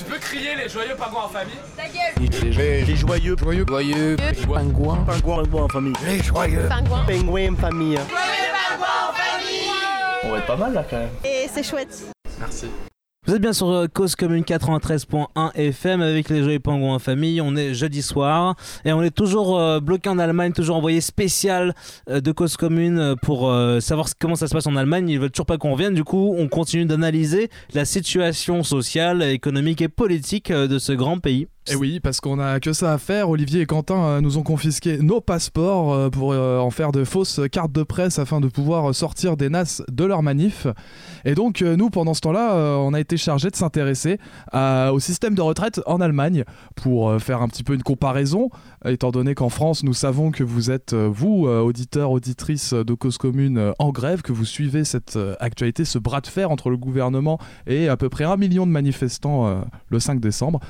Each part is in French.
Tu peux crier les joyeux pingouins en famille Ta gueule. Les, les joyeux, joyeux, joyeux, pingouins, pingouins, pingouins en famille. Les joyeux, Pingouin pingouins en famille. On va être pas mal là quand même. Et c'est chouette. Merci. Vous êtes bien sur euh, Cause Commune 93.1 FM avec les Joyeux Pingouins en famille. On est jeudi soir et on est toujours euh, bloqué en Allemagne, toujours envoyé spécial euh, de Cause Commune pour savoir comment ça se passe en Allemagne. Ils veulent toujours pas qu'on revienne. Du coup, on continue d'analyser la situation sociale, économique et politique de ce grand pays. Et oui, parce qu'on a que ça à faire. Olivier et Quentin euh, nous ont confisqué nos passeports euh, pour euh, en faire de fausses cartes de presse afin de pouvoir sortir des NAS de leur manif. Et donc, nous, pendant ce temps-là, on a été chargé de s'intéresser au système de retraite en Allemagne pour faire un petit peu une comparaison, étant donné qu'en France, nous savons que vous êtes, vous, auditeurs, auditrices de Cause Commune, en grève, que vous suivez cette actualité, ce bras de fer entre le gouvernement et à peu près un million de manifestants le 5 décembre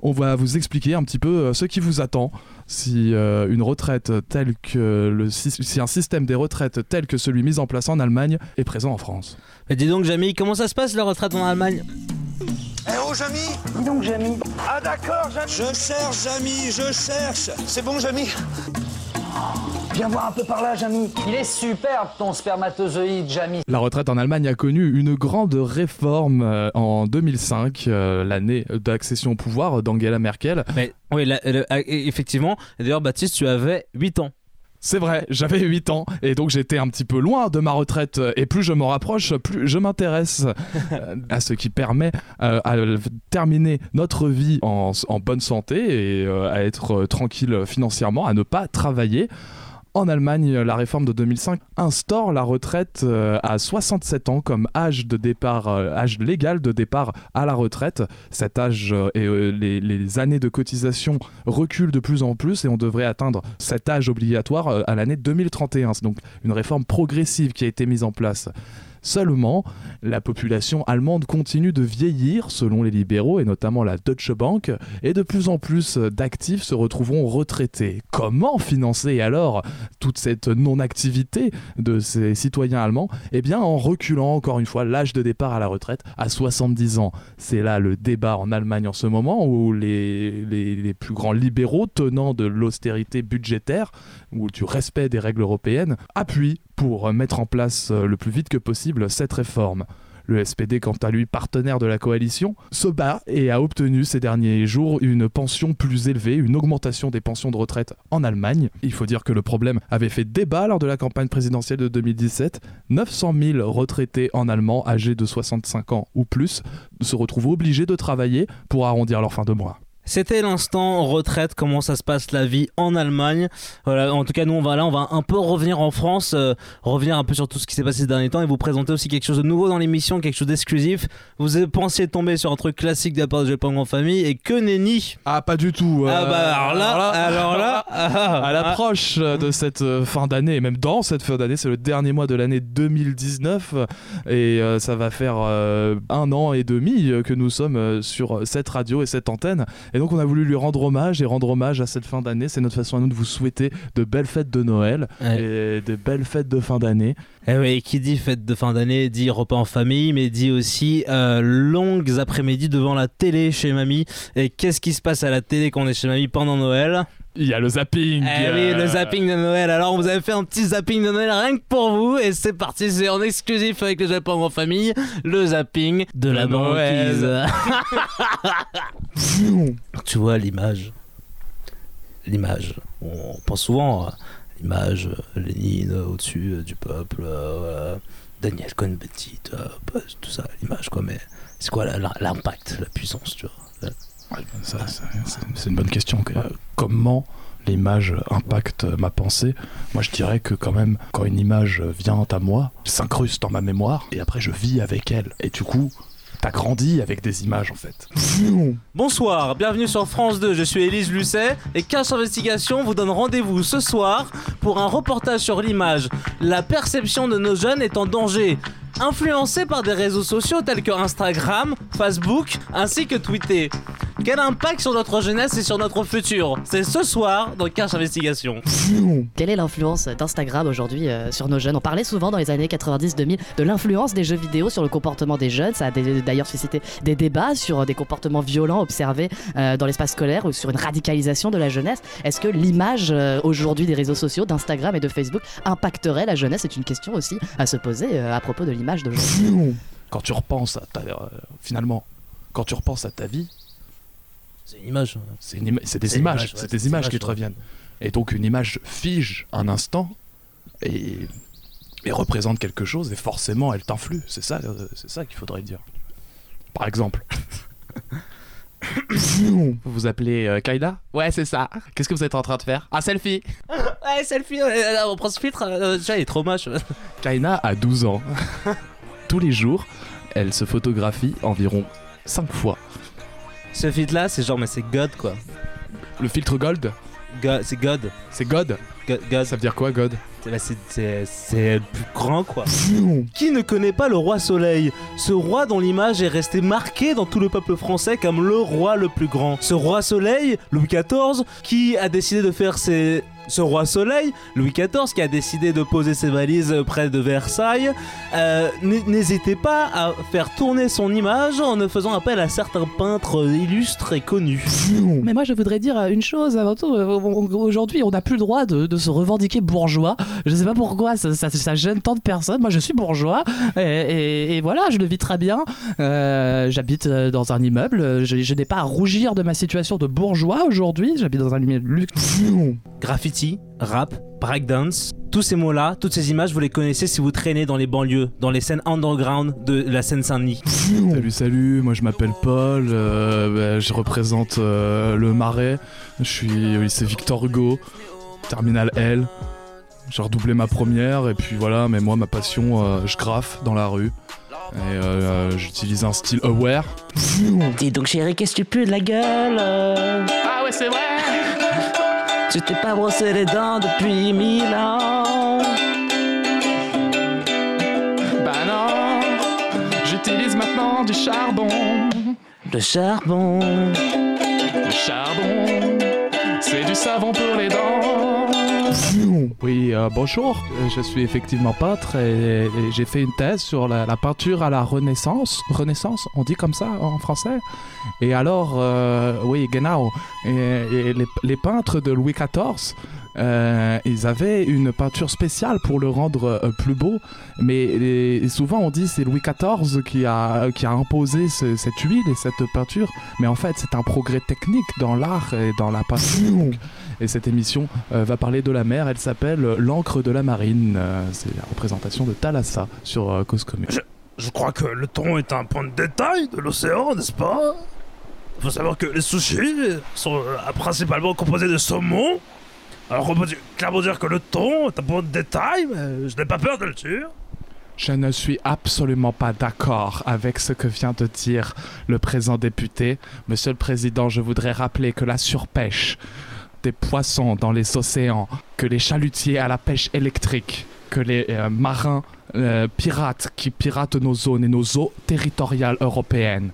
on va vous expliquer un petit peu euh, ce qui vous attend. Si euh, une retraite telle que le si un système des retraites tel que celui mis en place en Allemagne est présent en France. Mais dis donc, Jamie, comment ça se passe la retraite en Allemagne? Eh oh Jamy! Dis donc Jamy. Ah d'accord Jamy! Je cherche Jamy, je cherche. C'est bon Jamy? Viens voir un peu par là Jamy Il est superbe ton spermatozoïde, Jamie. La retraite en Allemagne a connu une grande réforme euh, en 2005, euh, l'année d'accession au pouvoir d'Angela Merkel. Mais oui, la- le- ah, effectivement. D'ailleurs, Baptiste, tu avais 8 ans. C'est vrai, j'avais 8 ans et donc j'étais un petit peu loin de ma retraite et plus je m'en rapproche, plus je m'intéresse euh, à ce qui permet euh, à terminer notre vie en, en bonne santé et euh, à être euh, tranquille financièrement, à ne pas travailler. En Allemagne, la réforme de 2005 instaure la retraite euh, à 67 ans comme âge de départ, euh, âge légal de départ à la retraite. Cet âge euh, et les, les années de cotisation reculent de plus en plus et on devrait atteindre cet âge obligatoire à l'année 2031. C'est donc une réforme progressive qui a été mise en place. Seulement, la population allemande continue de vieillir selon les libéraux et notamment la Deutsche Bank et de plus en plus d'actifs se retrouveront retraités. Comment financer alors toute cette non-activité de ces citoyens allemands? Eh bien en reculant encore une fois l'âge de départ à la retraite à 70 ans. C'est là le débat en Allemagne en ce moment où les, les, plus grands libéraux tenant de l'austérité budgétaire ou du respect des règles européennes appuient pour mettre en place euh, le plus vite que possible cette réforme. Le SPD, quant à lui, partenaire de la coalition, se bat et a obtenu ces derniers jours une pension plus élevée, une augmentation des pensions de retraite en Allemagne. Il faut dire que le problème avait fait débat lors de la campagne présidentielle de 2017. 900 000 retraités en allemand âgés de 65 ans ou plus se retrouvent obligés de travailler pour arrondir leur fin de mois. C'était l'instant retraite, comment ça se passe la vie en Allemagne. Voilà, en tout cas, nous, on va là, on va un peu revenir en France, euh, revenir un peu sur tout ce qui s'est passé ces derniers temps et vous présenter aussi quelque chose de nouveau dans l'émission, quelque chose d'exclusif. Vous pensiez tomber sur un truc classique de la part de Japon en famille et que nenni Ah, pas du tout. Ah euh, bah alors là, alors là, ah, à l'approche euh, de cette euh, fin d'année, et même dans cette fin d'année, c'est le dernier mois de l'année 2019, euh, et euh, ça va faire euh, un an et demi euh, que nous sommes euh, sur cette radio et cette antenne. Et donc on a voulu lui rendre hommage et rendre hommage à cette fin d'année. C'est notre façon à nous de vous souhaiter de belles fêtes de Noël Ouais. et de belles fêtes de fin d'année. Eh oui, qui dit fête de fin d'année dit repas en famille, mais dit aussi euh, longues après-midi devant la télé chez mamie. Et qu'est-ce qui se passe à la télé quand on est chez mamie pendant Noël? Il y a le zapping. Eh oui, le euh, zapping de Noël. Alors, on vous avait fait un petit zapping de Noël rien que pour vous. Et c'est parti, c'est en exclusif avec le Japon en famille. Le zapping de la De banquise. tu vois l'image. L'image. On pense souvent à l'image euh, Lénine au-dessus euh, du peuple. voilà. Daniel Cohn-Bendit, bah, tout ça, l'image quoi. Mais c'est quoi l'impact, la puissance, tu vois? Ouais, ça, ça, c'est- une bonne question. que- Comment l'image impacte ma pensée? Moi, je dirais que quand même, quand une image vient à moi, s'incruste dans ma mémoire, et après, je vis avec elle. Et du coup, t'as grandi avec des images, en fait. Bonsoir, bienvenue sur France 2, je suis Élise Lucet et Cache Investigation vous donne rendez-vous ce soir pour un reportage sur l'image. La perception de nos jeunes est en danger. Influencés par des réseaux sociaux tels que Instagram, Facebook ainsi que Twitter. Quel impact sur notre jeunesse et sur notre futur? C'est ce soir dans Cache Investigation. Quelle est l'influence d'Instagram aujourd'hui euh, sur nos jeunes? On parlait souvent dans les années 90-2000 de l'influence des jeux vidéo sur le comportement des jeunes. Ça a d'ailleurs suscité des débats sur des comportements violents observés euh, dans l'espace scolaire ou sur une radicalisation de la jeunesse. Est-ce que l'image euh, aujourd'hui des réseaux sociaux, d'Instagram et de Facebook impacterait la jeunesse? C'est une question aussi à se poser à propos de l'image d'aujourd'hui. Quand tu repenses à ta, euh, finalement, quand tu repenses à ta vie, C'est une image. c'est ima- des images, ouais, c'est des des images qui te ouais. reviennent. Et donc une image fige un instant et, et représente quelque chose et forcément elle t'influe. C'est ça, euh, c'est ça qu'il faudrait dire. Par exemple. vous vous appelez euh, Kaida Ouais, c'est ça. Qu'est-ce que vous êtes en train de faire? Un selfie Ouais, selfie, euh, on prend ce filtre. euh, déjà, il est trop moche. Kaina a 12 ans. Tous les jours, elle se photographie environ 5 fois. Ce feed là, c'est genre, mais c'est God quoi. Le filtre gold, God- c'est God. c'est God? God. Ça veut dire quoi, God C'est- bah, c'est le plus grand quoi. Qui ne connaît pas le roi Soleil Ce roi dont l'image est restée marquée dans tout le peuple français comme le roi le plus grand. Ce roi Soleil, Louis XIV, qui a décidé de faire ses... Ce roi Soleil, Louis XIV, qui a décidé de poser ses valises près de Versailles, euh, n- n'hésitait pas à faire tourner son image en ne faisant appel à certains peintres illustres et connus. Mais moi, je voudrais dire une chose avant tout. Euh, Aujourd'hui, on n'a plus le droit de, de se revendiquer bourgeois. Je sais pas pourquoi ça, ça- ça gêne tant de personnes. Moi, je suis bourgeois et, et- et voilà, je le vis très bien. Euh, J'habite dans un immeuble. Je, je n'ai pas à rougir de ma situation de bourgeois aujourd'hui. J'habite dans un immeuble luxe. Graffiti, rap, breakdance, tous ces mots-là, toutes ces images, vous les connaissez si vous traînez dans les banlieues, dans les scènes underground de la Seine-Saint-Denis. Salut, salut, moi je m'appelle Paul, euh, bah, je représente euh, le Marais, je suis au lycée Victor Hugo, terminal L. J'ai redoublé ma première et puis voilà, mais moi ma passion, euh, je graffe dans la rue. Et euh, j'utilise un style aware. Dis donc chérie, qu'est-ce que tu pues de la gueule Ah ouais, c'est vrai. Tu t'es pas brossé les dents depuis mille ans Bah non, j'utilise maintenant du charbon. Le charbon Du charbon, c'est du savon pour les dents. Oui, euh, bonjour, Euh, je suis effectivement peintre et, j'ai fait une thèse sur la, peinture à la Renaissance. Renaissance, on dit comme ça en français Et alors, euh, oui, genau. Les peintres de Louis XIV, euh, ils avaient une peinture spéciale pour le rendre euh, plus beau. Mais souvent on dit c'est Louis XIV qui a, qui a imposé ce- cette huile et cette peinture. Mais en fait, c'est un progrès technique dans l'art et dans la peinture. Et cette émission euh, va parler de la mer. Elle s'appelle L'encre de la marine. Euh, c'est la représentation de Thalassa sur euh, Cause Commune. Je crois que le thon est un point de détail de l'océan, n'est-ce pas? Il faut savoir que les sushis sont principalement composés de saumon. Alors on peut clairement dire que le thon est un de détail, mais je n'ai pas peur de le tuer. Je ne suis absolument pas d'accord avec ce que vient de dire le présent député. Monsieur le Président, je voudrais rappeler que la surpêche des poissons dans les océans, que les chalutiers à la pêche électrique, que les euh, marins euh, pirates qui piratent nos zones et nos eaux territoriales européennes.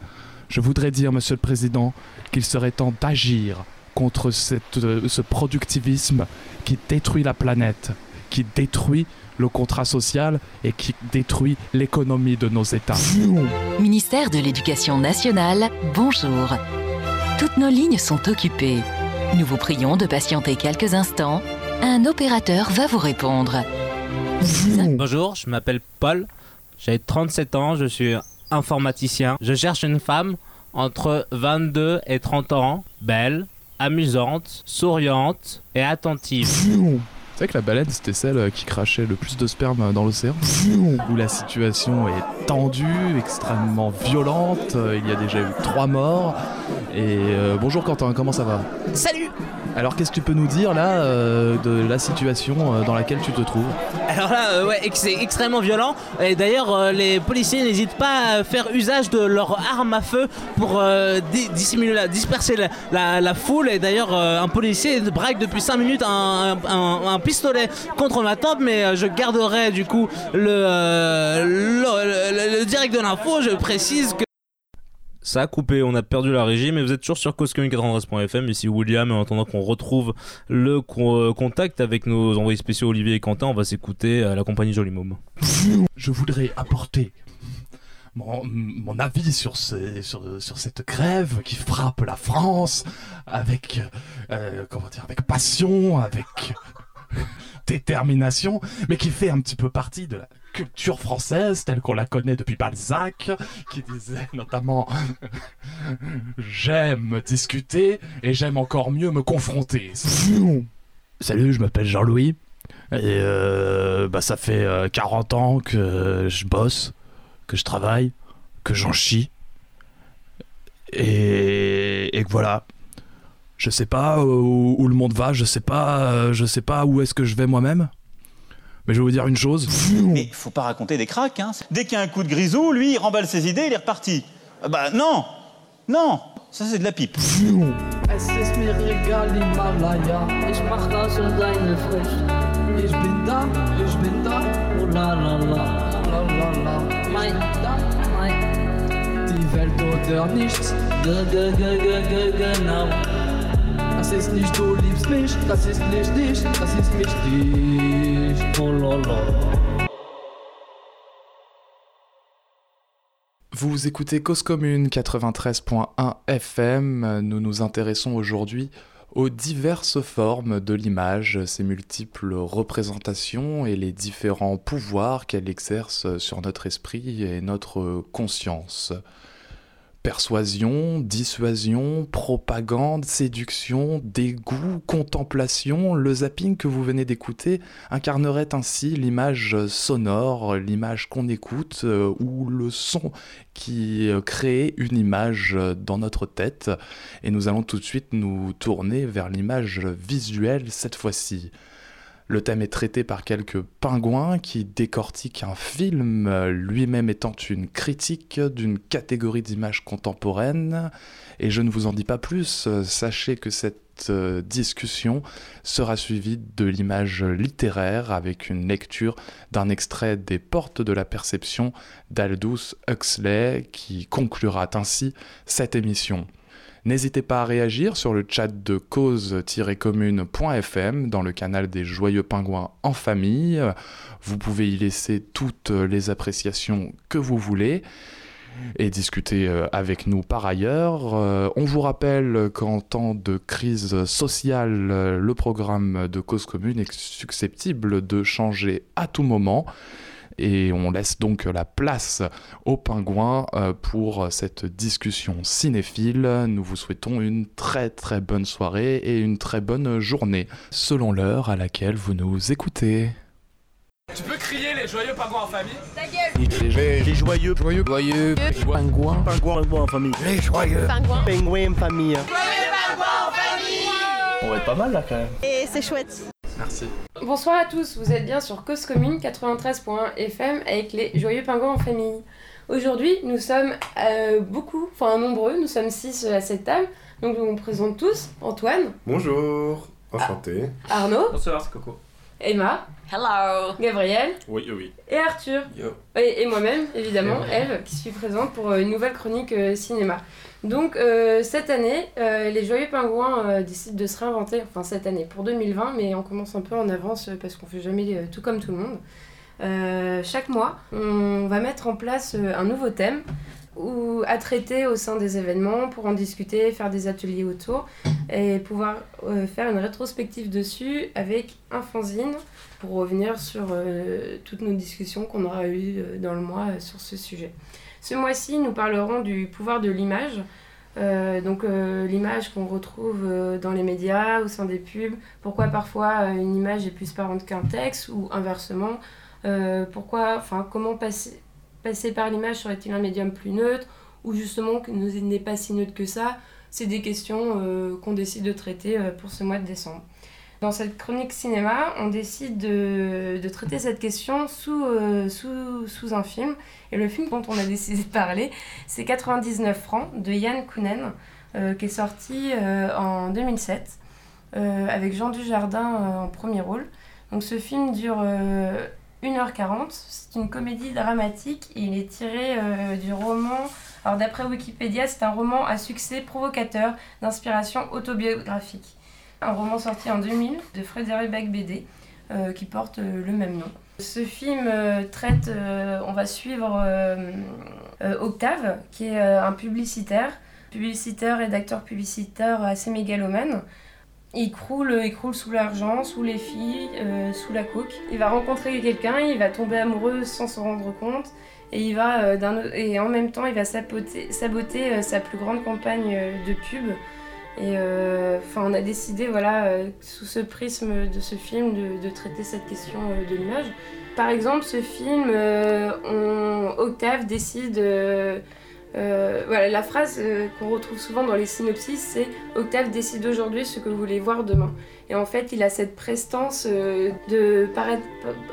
Je voudrais dire, Monsieur le Président, qu'il serait temps d'agir contre cette, euh, ce productivisme qui détruit la planète, qui détruit le contrat social et qui détruit l'économie de nos États. Ministère de l'Éducation nationale, bonjour. Toutes nos lignes sont occupées. Nous vous prions de patienter quelques instants. Un opérateur va vous répondre. Bonjour, je m'appelle Paul, j'ai 37 ans, je suis informaticien. Je cherche une femme entre 22 et 30 ans, belle, amusante, souriante et attentive. Tu sais que la baleine, c'était celle euh, qui crachait le plus de sperme dans l'océan Où la situation est tendue, extrêmement violente. euh, Il y a déjà eu trois morts. Et euh, bonjour Quentin, comment ça va? Salut Alors qu'est-ce que tu peux nous dire là euh, de la situation euh, dans laquelle tu te trouves Alors là, euh, ouais, c'est extrêmement violent. Et d'ailleurs, les policiers n'hésitent pas à faire usage de leur arme à feu pour di- dissimuler, la- disperser la, foule. Et d'ailleurs, un policier braque depuis 5 minutes un, pistolet contre ma tempe, mais je garderai du coup le direct de l'info. Je précise que Ça a coupé, on a perdu la régie, mais vous êtes toujours sur causecommune93.fm. Ici William, en attendant qu'on retrouve le euh, contact avec nos envoyés spéciaux Olivier et Quentin, on va s'écouter à la compagnie Joli Môme. Je voudrais apporter mon, mon avis sur, sur, sur cette grève qui frappe la France avec, euh, comment dire, avec passion, avec détermination, mais qui fait un petit peu partie de la culture française telle qu'on la connaît depuis Balzac, qui disait notamment J'aime discuter et j'aime encore mieux me confronter. Salut, je m'appelle Jean-Louis. Et euh, bah, ça fait euh, 40 ans que je bosse, que je travaille, que j'en chie. Et, et voilà. Je sais pas où, où le monde va, je sais pas, euh, je sais pas où est-ce que je vais moi-même. Mais je vais vous dire une chose. Mais faut pas raconter des cracks, hein. Dès qu'il y a un coup de grisou, lui, il remballe ses idées, il est reparti. Ah Bah non Non Ça, c'est de la pipe. Es ist mir egal, Himalaya. Ich mach das in deine Früchte. Ich bin da, ich bin da. Oh la la la, la la la. Mein, da, mein. Die Welt oder nichts. Ge, ge, ge, ge, ge, genau. Vous écoutez Cause Commune 93.1 FM. Nous nous intéressons aujourd'hui aux diverses formes de l'image, ses multiples représentations et les différents pouvoirs qu'elle exerce sur notre esprit et notre conscience. Persuasion, dissuasion, propagande, séduction, dégoût, contemplation, le zapping que vous venez d'écouter incarnerait ainsi l'image sonore, l'image qu'on écoute, euh, ou le son qui euh, crée une image dans notre tête. Et nous allons tout de suite nous tourner vers l'image visuelle cette fois-ci. Le thème est traité par quelques pingouins qui décortiquent un film, lui-même étant une critique d'une catégorie d'images contemporaines. Et je ne vous en dis pas plus, euh, sachez que cette euh, discussion sera suivie de l'image littéraire avec une lecture d'un extrait des Portes de la Perception d'Aldous Huxley qui conclura ainsi cette émission. N'hésitez pas à réagir sur le chat de cause-commune.fm dans le canal des Joyeux Pingouins en famille. Vous pouvez y laisser toutes les appréciations que vous voulez et discuter euh, avec nous par ailleurs. Euh, on vous rappelle qu'en temps de crise sociale, euh, le programme de Cause Commune est susceptible de changer à tout moment. Et on laisse donc la place aux pingouins euh, pour cette discussion cinéphile. Nous vous souhaitons une très très bonne soirée et une très bonne journée, selon l'heure à laquelle vous nous écoutez. Tu peux crier les joyeux pingouins en famille? Ta gueule Les, les joyeux, joyeux, joyeux, pingouins, pingouins, pingouins en famille. Les joyeux, Pingouins. pingouins en famille. On va être pas mal là quand même. Et c'est chouette. Merci. Bonsoir à tous, vous êtes bien sur Cause Commune 93.1 FM avec les Joyeux Pingouins en famille. Aujourd'hui, nous sommes euh, beaucoup, enfin nombreux, nous sommes six à cette table. Donc on vous présente tous Antoine, Bonjour, enchanté. Arnaud, Bonsoir, c'est Coco. Emma, Hello, Gabriel Oui, oui. et Arthur. Yo. Et, et moi-même, évidemment, Et moi. Eve, qui suis présente pour euh, une nouvelle chronique euh, cinéma. Donc, euh, cette année, euh, les Joyeux Pingouins euh, décident de se réinventer, enfin cette année, pour 2020, mais on commence un peu en avance parce qu'on fait jamais tout comme tout le monde. Chaque mois, on va mettre en place un nouveau thème ou à traiter au sein des événements pour en discuter, faire des ateliers autour et pouvoir faire une rétrospective dessus avec un fanzine pour revenir sur toutes nos discussions qu'on aura eues dans le mois sur ce sujet. Ce mois-ci, nous parlerons du pouvoir de l'image. Euh, donc euh, l'image qu'on retrouve euh, dans les médias, au sein des pubs, pourquoi parfois une image est plus parente qu'un texte ou inversement, pourquoi, enfin comment passer, par l'image serait-il un médium plus neutre ou justement que n'est pas si neutre que ça, c'est des questions qu'on décide de traiter pour ce mois de décembre. Dans cette chronique cinéma, on décide de, traiter cette question sous, euh, sous, un film. Et le film dont on a décidé de parler, c'est 99 francs de Yann Kounen, euh, qui est sorti euh, en 2007, euh, avec Jean Dujardin en premier rôle. Donc ce film dure euh, 1h40, c'est une comédie dramatique. Il est tiré du roman Alors d'après Wikipédia, c'est un roman à succès provocateur d'inspiration autobiographique. Un roman sorti en 2000 de Frédéric Beigbeder euh, qui porte euh, le même nom. Ce film euh, traite, on va suivre Octave, qui est un publicitaire, publicitaire, rédacteur publicitaire assez mégalomane. Il croule, il croule sous l'argent, sous les filles, sous la coke. Il va rencontrer quelqu'un, il va tomber amoureux sans s'en rendre compte. Et, il va, et en même temps, il va saboter, sa plus grande campagne de pub. Et euh, enfin, on a décidé, voilà, euh, sous ce prisme de ce film, de, traiter cette question euh, de l'image. Par exemple, ce film, Octave décide. voilà, la phrase qu'on retrouve souvent dans les synopsis, c'est Octave décide aujourd'hui ce que vous voulez voir demain. Et en fait, il a cette prestance de paraître,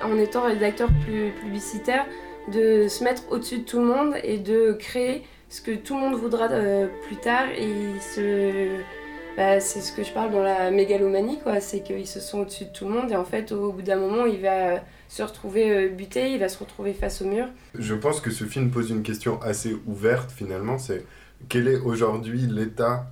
en étant rédacteur publicitaire, de se mettre au-dessus de tout le monde et de créer ce que tout le monde voudra euh, plus tard. Et se... bah, c'est ce que je parle dans la mégalomanie, quoi. C'est qu'ils se sont au-dessus de tout le monde et en fait, au bout d'un moment, il va se retrouver euh, buté, il va se retrouver face au mur. Je pense que ce film pose une question assez ouverte finalement, c'est quel est aujourd'hui l'état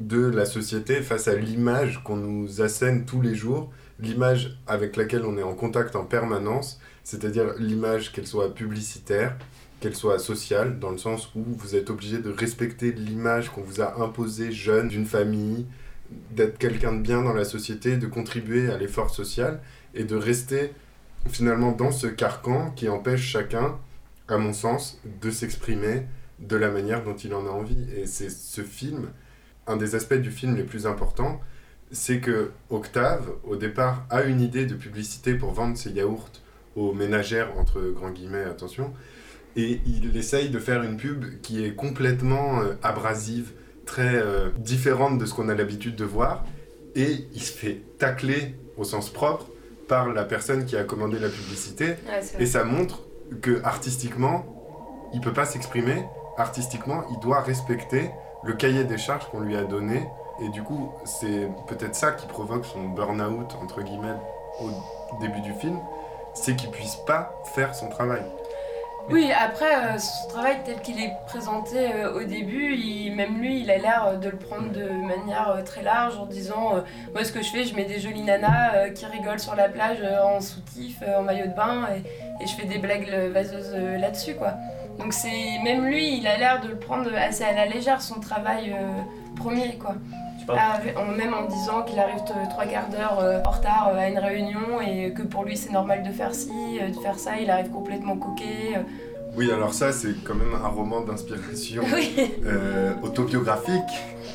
de la société face à l'image qu'on nous assène tous les jours, l'image avec laquelle on est en contact en permanence, c'est-à-dire l'image qu'elle soit publicitaire, qu'elle soit sociale, dans le sens où vous êtes obligé de respecter l'image qu'on vous a imposée jeune d'une famille, d'être quelqu'un de bien dans la société, de contribuer à l'effort social et de rester finalement dans ce carcan qui empêche chacun, à mon sens, de s'exprimer de la manière dont il en a envie. Et c'est ce film, un des aspects du film les plus importants, c'est que Octave, au départ, a une idée de publicité pour vendre ses yaourts aux ménagères, entre grands guillemets, attention, et il essaye de faire une pub qui est complètement euh, abrasive, très euh, différente de ce qu'on a l'habitude de voir, et il se fait tacler au sens propre par la personne qui a commandé la publicité, Ouais, et ça montre que artistiquement, il peut pas s'exprimer, artistiquement, il doit respecter le cahier des charges qu'on lui a donné, et du coup, c'est peut-être ça qui provoque son burn-out, entre guillemets, au début du film, c'est qu'il puisse pas faire son travail. Oui, après, euh, son travail tel qu'il est présenté euh, au début, même lui, il a l'air euh, de le prendre de manière euh, très large en disant Moi, ce que je fais, je mets des jolies nanas qui rigolent sur la plage en soutif, en maillot de bain, et, je fais des blagues vaseuses là-dessus, quoi. Donc, c'est même lui, il a l'air de le prendre assez à la légère, son travail premier, quoi. Ah, même en disant qu'il arrive trois quarts d'heure euh, en retard euh, à une réunion et que pour lui c'est normal de faire ci, euh, de faire ça, il arrive complètement coquet. euh. Oui, alors ça, c'est quand même un roman d'inspiration Oui. euh, autobiographique.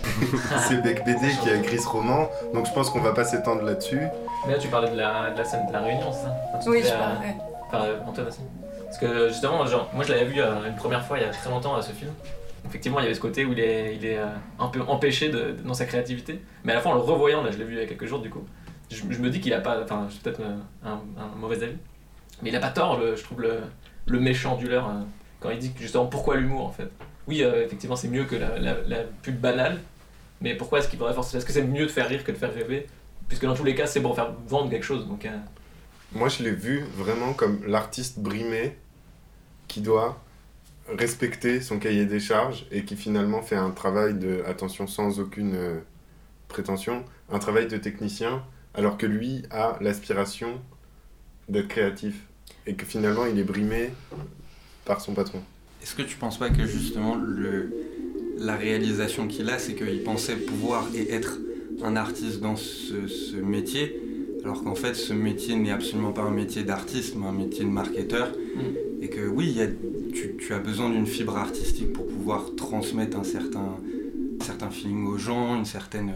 c'est Beck BD qui a écrit ce roman, donc je pense qu'on va pas s'étendre là-dessus. Mais là, tu parlais de la, de la scène de la réunion, c'est ça? Oui, je parle, ouais. Enfin, Antoine aussi. Parce que justement, genre, moi je l'avais vu euh, une première fois il y a très longtemps à ce film. Effectivement, il y avait ce côté où il est, euh, un peu empêché de- dans sa créativité. Mais à la fois, en le revoyant, là je l'ai vu il y a quelques jours du coup, je, me dis qu'il a pas. Enfin, j'ai peut-être euh, un, mauvais avis. Mais il a pas tort, je trouve, le, méchant du leur, euh, quand il dit justement pourquoi l'humour en fait? Oui, effectivement, c'est mieux que la, la, pub banale. Mais pourquoi est-ce qu'il pourrait forcément. Est-ce que c'est mieux de faire rire que de faire rêver? Puisque dans tous les cas, c'est pour faire vendre quelque chose. Donc, Moi, je l'ai vu vraiment comme l'artiste brimé qui doit respecter son cahier des charges et qui finalement fait un travail de, attention, sans aucune euh, prétention, un travail de technicien, alors que lui a l'aspiration d'être créatif et que finalement il est brimé par son patron. Est-ce que tu penses pas que justement le, la réalisation qu'il a, c'est qu'il pensait pouvoir et être un artiste dans ce, ce métier, alors qu'en fait ce métier n'est absolument pas un métier d'artiste, mais un métier de marketeur, et que oui, il y a, tu, tu as besoin d'une fibre artistique pour pouvoir transmettre un certain, un certain feeling aux gens, une certaine...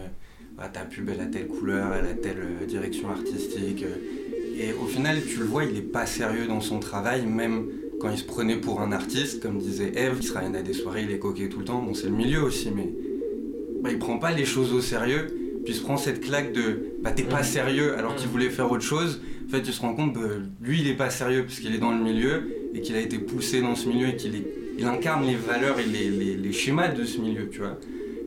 bah, ta pub elle a telle couleur, elle a telle euh, direction artistique. euh, et au final, tu le vois, il est pas sérieux dans son travail, même quand il se prenait pour un artiste, comme disait Eve, il se ramène à des soirées, il est coquet tout le temps. Bon, c'est le milieu aussi, mais bah, il prend pas les choses au sérieux. Puis il se prend cette claque de bah t'es pas sérieux alors qu'il voulait faire autre chose. En fait, tu te rends compte que lui il est pas sérieux parce qu'il est dans le milieu et qu'il a été poussé dans ce milieu et qu'il il incarne les valeurs et les, les- les schémas de ce milieu, tu vois,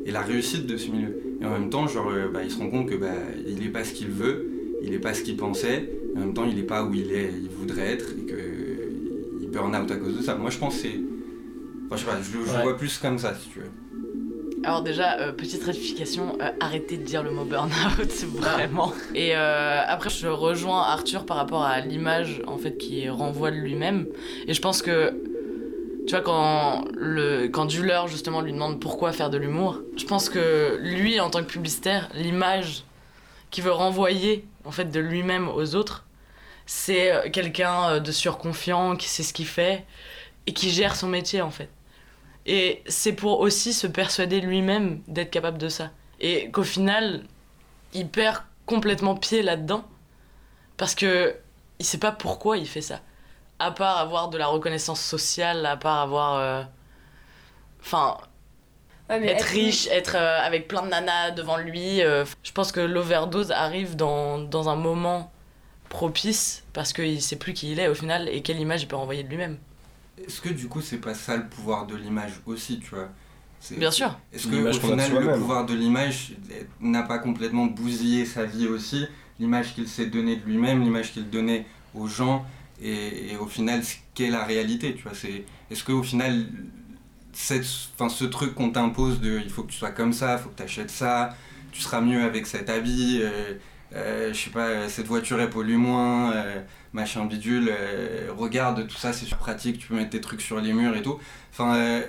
et la réussite de ce milieu. Et en même temps, genre, euh, bah, il se rend compte que bah, il est pas ce qu'il veut, il est pas ce qu'il pensait, et en même temps, il est pas où il est, il voudrait être, et que il burn out à cause de ça. Moi, je pense que c'est Enfin, je sais pas, je, je Ouais. vois plus comme ça, si tu veux. Alors déjà, euh, petite rectification, euh, arrêtez de dire le mot burn-out, vraiment. Et euh, après, je rejoins Arthur par rapport à l'image en fait qui renvoie de lui-même. Et je pense que, tu vois, quand le quand Duller justement lui demande pourquoi faire de l'humour, je pense que lui, en tant que publicitaire, l'image qu'il veut renvoyer en fait de lui-même aux autres, c'est euh, quelqu'un de surconfiant qui sait ce qu'il fait et qui gère son métier en fait. Et c'est pour aussi se persuader lui-même d'être capable de ça. Et qu'au final, il perd complètement pied là-dedans. Parce que il sait pas pourquoi il fait ça. À part avoir de la reconnaissance sociale, à part avoir. euh, Enfin. Ouais, être être- riche, être euh, avec plein de nanas devant lui. euh, je pense que l'overdose arrive dans, dans un moment propice parce qu'il sait plus qui il est au final et quelle image il peut renvoyer de lui-même. Est-ce que du coup, c'est pas ça le pouvoir de l'image aussi, tu vois? C'est- Bien sûr. Est-ce que au final, le pouvoir de l'image n'a pas complètement bousillé sa vie aussi? L'image qu'il s'est donnée de lui-même, l'image qu'il donnait aux gens, et, et au final, ce qu'est la réalité, tu vois? C'est Est-ce que au final, cette, enfin, ce truc qu'on t'impose de il faut que tu sois comme ça, il faut que tu achètes ça, tu seras mieux avec cet habit, euh, je sais pas, euh, cette voiture elle pollue moins, euh, machin bidule, euh, regarde, tout ça c'est super pratique, tu peux mettre tes trucs sur les murs et tout. Enfin, euh,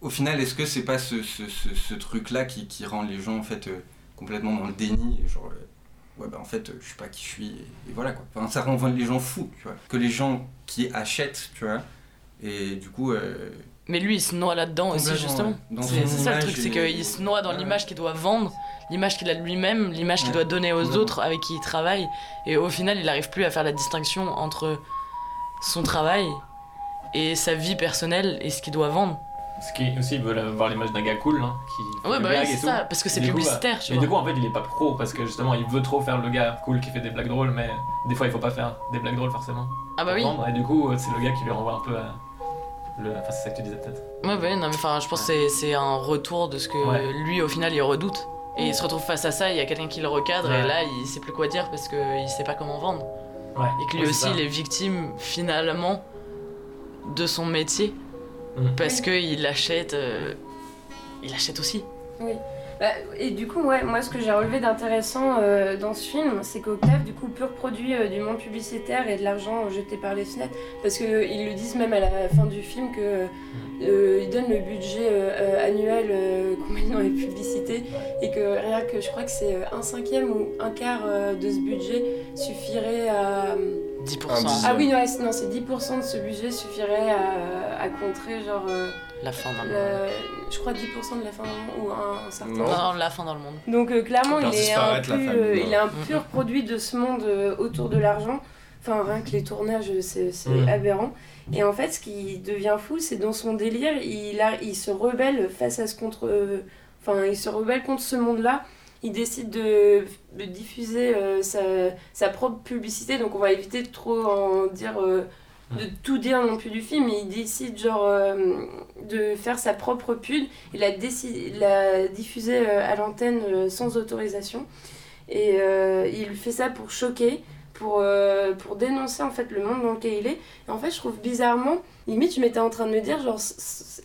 au final, est-ce que c'est pas ce, ce, ce, truc-là qui, qui rend les gens en fait euh, complètement dans le déni genre, euh, ouais, bah en fait, euh, je sais pas qui je suis, et, et voilà quoi. Enfin, ça rend les gens fous, tu vois. Que les gens qui achètent, tu vois, et du coup. Mais lui, il se noie là-dedans aussi, justement. ouais. C'est ça le image truc, c'est qu'il se noie dans l'image qu'il doit vendre, l'image qu'il a de lui-même, l'image qu'il doit donner aux Ouais. autres avec qui il travaille. Et au final, il n'arrive plus à faire la distinction entre son travail et sa vie personnelle et ce qu'il doit vendre. Ce qui aussi, ils veulent avoir l'image d'un gars cool, hein, qui fait Ouais, des bah oui, blagues c'est et tout. ça, parce que c'est du coup, publicitaire, bah, tu Et du coup, en fait, il est pas pro parce que justement, il veut trop faire le gars cool qui fait des blagues drôles, mais des fois, il faut pas faire des blagues drôles forcément. Ah bah oui. Et du coup, c'est le gars qui lui renvoie un peu à. Le... Enfin, c'est ça que tu disais peut-être. Ouais, bah oui, non, mais enfin, je pense que c'est- c'est un retour de ce que Ouais. lui, au final, il redoute. Et il se retrouve face à ça, il y a quelqu'un qui le recadre, Ouais. et là, il sait plus quoi dire parce qu'il sait pas comment vendre. Ouais. Et que lui Ouais, aussi, ça. il est victime, finalement, de son métier. Mm. Parce qu'il achète. euh, il achète aussi. Oui. Bah, et du coup, ouais, moi, ce que j'ai relevé d'intéressant euh, dans ce film, c'est qu'Octave, du coup, pur produit euh, du monde publicitaire et de l'argent jeté par les fenêtres. Parce qu'ils le disent même à la fin du film que euh, ils donnent le budget euh, euh, annuel euh, qu'on met dans les publicités et que rien que je crois que c'est euh, un cinquième ou un quart euh, de ce budget suffirait à. 10%. Ah oui, non, c'est- non, c'est 10% de ce budget suffirait à, à contrer, genre. euh, La fin le- Je crois 10% de la fin dans le monde, ou un, un certain. Non, non, la fin dans le monde. Donc euh, clairement, il est, un, euh, ouais. il est un pur produit de ce monde euh, autour de l'argent. Enfin, rien que les tournages, c'est c'est Mhm. aberrant. Et en fait, ce qui devient fou, c'est dans son délire, il, a, il se rebelle face à ce contre... euh, Enfin, il se rebelle contre ce monde-là. Il décide de, de diffuser euh, sa, sa propre publicité, donc on va éviter de trop en dire... euh, de tout dire non plus du film, il décide genre euh, de faire sa propre pub et la, la euh, à l'antenne euh, sans autorisation. Et il fait ça pour choquer, pour, pour dénoncer en fait le monde dans lequel il est. Et en fait, je trouve bizarrement, limite, je m'étais en train de me dire, genre,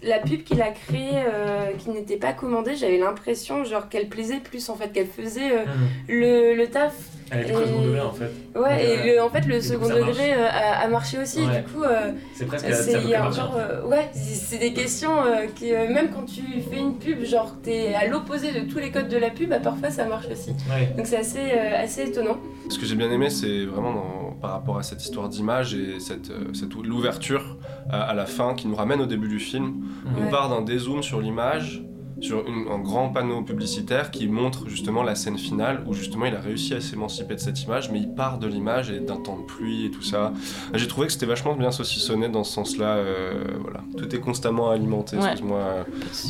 la pub qu'il a créée, euh, qui n'était pas commandée, j'avais l'impression, genre, qu'elle plaisait plus, en fait, qu'elle faisait euh, le, le taf. Elle était Et- très second degré en fait. Ouais, et le- en fait, le et second degré euh, a, a marché aussi. Ouais. Du coup, euh, C'est presque euh, il y a euh, ouais, c'est des questions euh, qui, euh, même quand tu fais une pub, genre t'es à l'opposé de tous les codes de la pub, bah, parfois ça marche aussi. Ouais. Donc c'est assez, euh, assez étonnant. Ce que j'ai bien aimé, c'est vraiment dans- par rapport à cette histoire d'image et cette, euh, cette l'ouverture à, à la fin qui nous ramène au début du film. On part d'un dézoom sur l'image, sur une- un grand panneau publicitaire qui montre justement la scène finale où justement il a réussi à s'émanciper de cette image, mais il part de l'image et d'un temps de pluie et tout ça. J'ai trouvé que c'était vachement bien saucissonné dans ce sens-là. euh, voilà, tout est constamment alimenté, Ouais. excuse-moi, euh,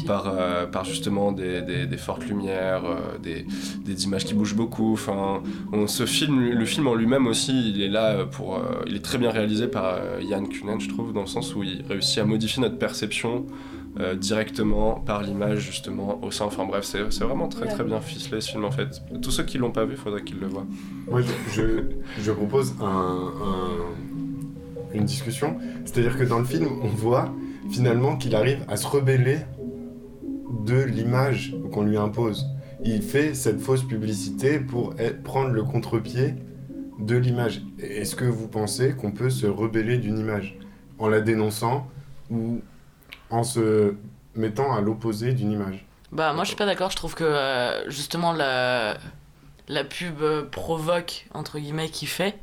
par, euh, par justement des, des- des fortes lumières, euh, des, des images qui bougent beaucoup. Enfin, on, ce film, le film en lui-même aussi, il est là pour, il est très bien réalisé par Yann Kunen, je trouve, dans le sens où il réussit à modifier notre perception. Euh, directement par l'image justement au sein enfin bref c'est c'est vraiment très très bien ficelé ce film en fait tous ceux qui l'ont pas vu faudrait qu'ils le voient Moi, je, je, je propose un, un- une discussion. C'est-à-dire que dans le film, on voit finalement qu'il arrive à se rebeller de l'image qu'on lui impose. Il fait cette fausse publicité pour être- prendre le contre-pied de l'image. Est-ce que vous pensez qu'on peut se rebeller d'une image en la dénonçant ou en se mettant à l'opposé d'une image Bah moi je suis pas d'accord, je trouve que euh, justement la, la pub euh, provoque entre guillemets qui fait,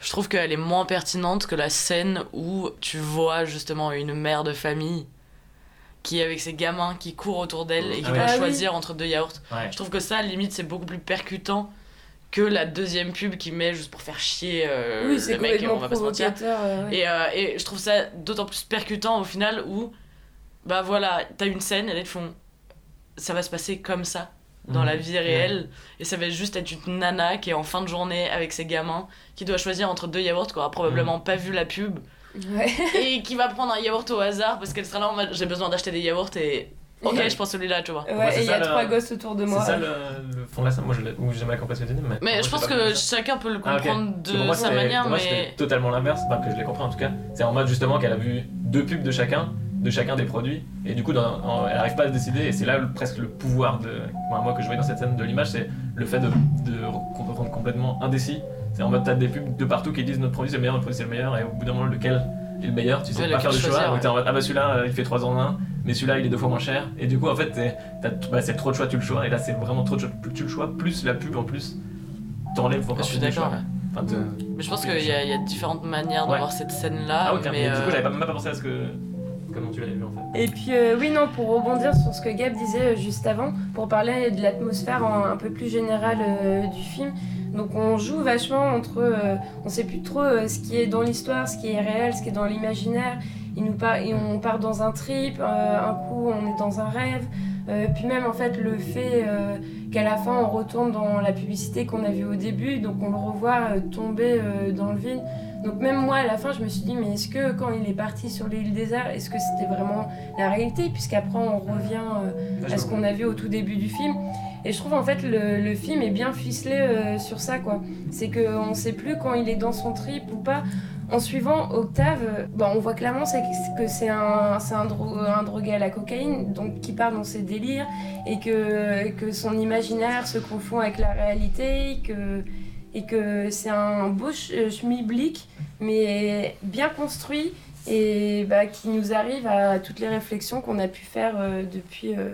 je trouve qu'elle est moins pertinente que la scène où tu vois justement une mère de famille qui est avec ses gamins qui courent autour d'elle et qui Ah doit Ah oui. choisir entre deux yaourts. Ouais. Je trouve que ça limite c'est beaucoup plus percutant que la deuxième pub qui met juste pour faire chier euh, Oui, le mec, on va pas se mentir. euh, ouais. Et, euh, et je trouve ça d'autant plus percutant au final où, bah voilà, t'as une scène et là ils te font ça va se passer comme ça dans Mhm. la vie réelle et ça va juste être une nana qui est en fin de journée avec ses gamins qui doit choisir entre deux yaourts qui aura probablement pas vu la pub et qui va prendre un yaourt au hasard parce qu'elle sera là en mode j'ai besoin d'acheter des yaourts et ok je prends celui-là tu vois Ouais, et il y a trois gosses autour de moi. C'est ça le, le fond de la scène. Moi, je l'ai- ou j'ai mal compris ce que tu dis. Mais, mais moi, je pense que chacun peut le Ah, comprendre de pour moi, sa manière pour moi, mais c'était totalement l'inverse, enfin que je l'ai compris en tout cas. C'est en mode justement qu'elle a vu deux pubs de chacun, de chacun des produits, et du coup, dans- en- elle arrive pas à se décider, et c'est là le- presque le pouvoir de. Moi, moi, que je voyais dans cette scène de l'image, c'est le fait de, de re- rendre complètement indécis. C'est en mode t'as des pubs de partout qui disent notre produit c'est le meilleur, notre produit c'est le meilleur, et au bout d'un moment, lequel est le meilleur, tu sais Ouais, pas faire de choix, ouais. t'es en mode ah bah celui-là euh, il fait 3 en 1, mais celui-là il est deux fois moins cher, et du coup, en fait, t'as- bah, c'est trop de choix, tu le choix, et là c'est vraiment trop de choix, plus tu le choix, plus la pub en plus t'enlève encore je suis d'accord ouais. Enfin, mais je pense qu'il y, y a différentes manières de Ouais. voir cette scène là Ah ok, mais, mais, du coup euh, j'avais pas, même pas pensé à ce que... Comment tu vu en fait. Et puis euh, oui, non, pour rebondir sur ce que Gab disait euh, juste avant, pour parler de l'atmosphère un peu plus générale euh, du film. Donc on joue vachement entre, euh, on sait plus trop ce qui est dans l'histoire, ce qui est réel, ce qui est dans l'imaginaire. Il nous et on part dans un trip, un coup on est dans un rêve. Puis même en fait le fait qu'à la fin on retourne dans la publicité qu'on a vue au début, donc on le revoit tomber dans le vide. Donc même moi à la fin je me suis dit mais est-ce que quand il est parti sur l'île désert, est-ce que c'était vraiment la réalité puisqu'après on revient euh, à ce qu'on a vu au tout début du film. Et je trouve en fait le, le film est bien ficelé euh, sur ça quoi. C'est qu'on sait plus quand il est dans son trip ou pas. En suivant Octave, euh, bon, on voit clairement que c'est un, un, dro- un drogué à la cocaïne, donc qui part dans ses délires, et que, que son imaginaire se confond avec la réalité, que, et que c'est un beau ch- euh, schmilblick, mais bien construit, et bah, qui nous arrive à toutes les réflexions qu'on a pu faire euh, depuis, euh,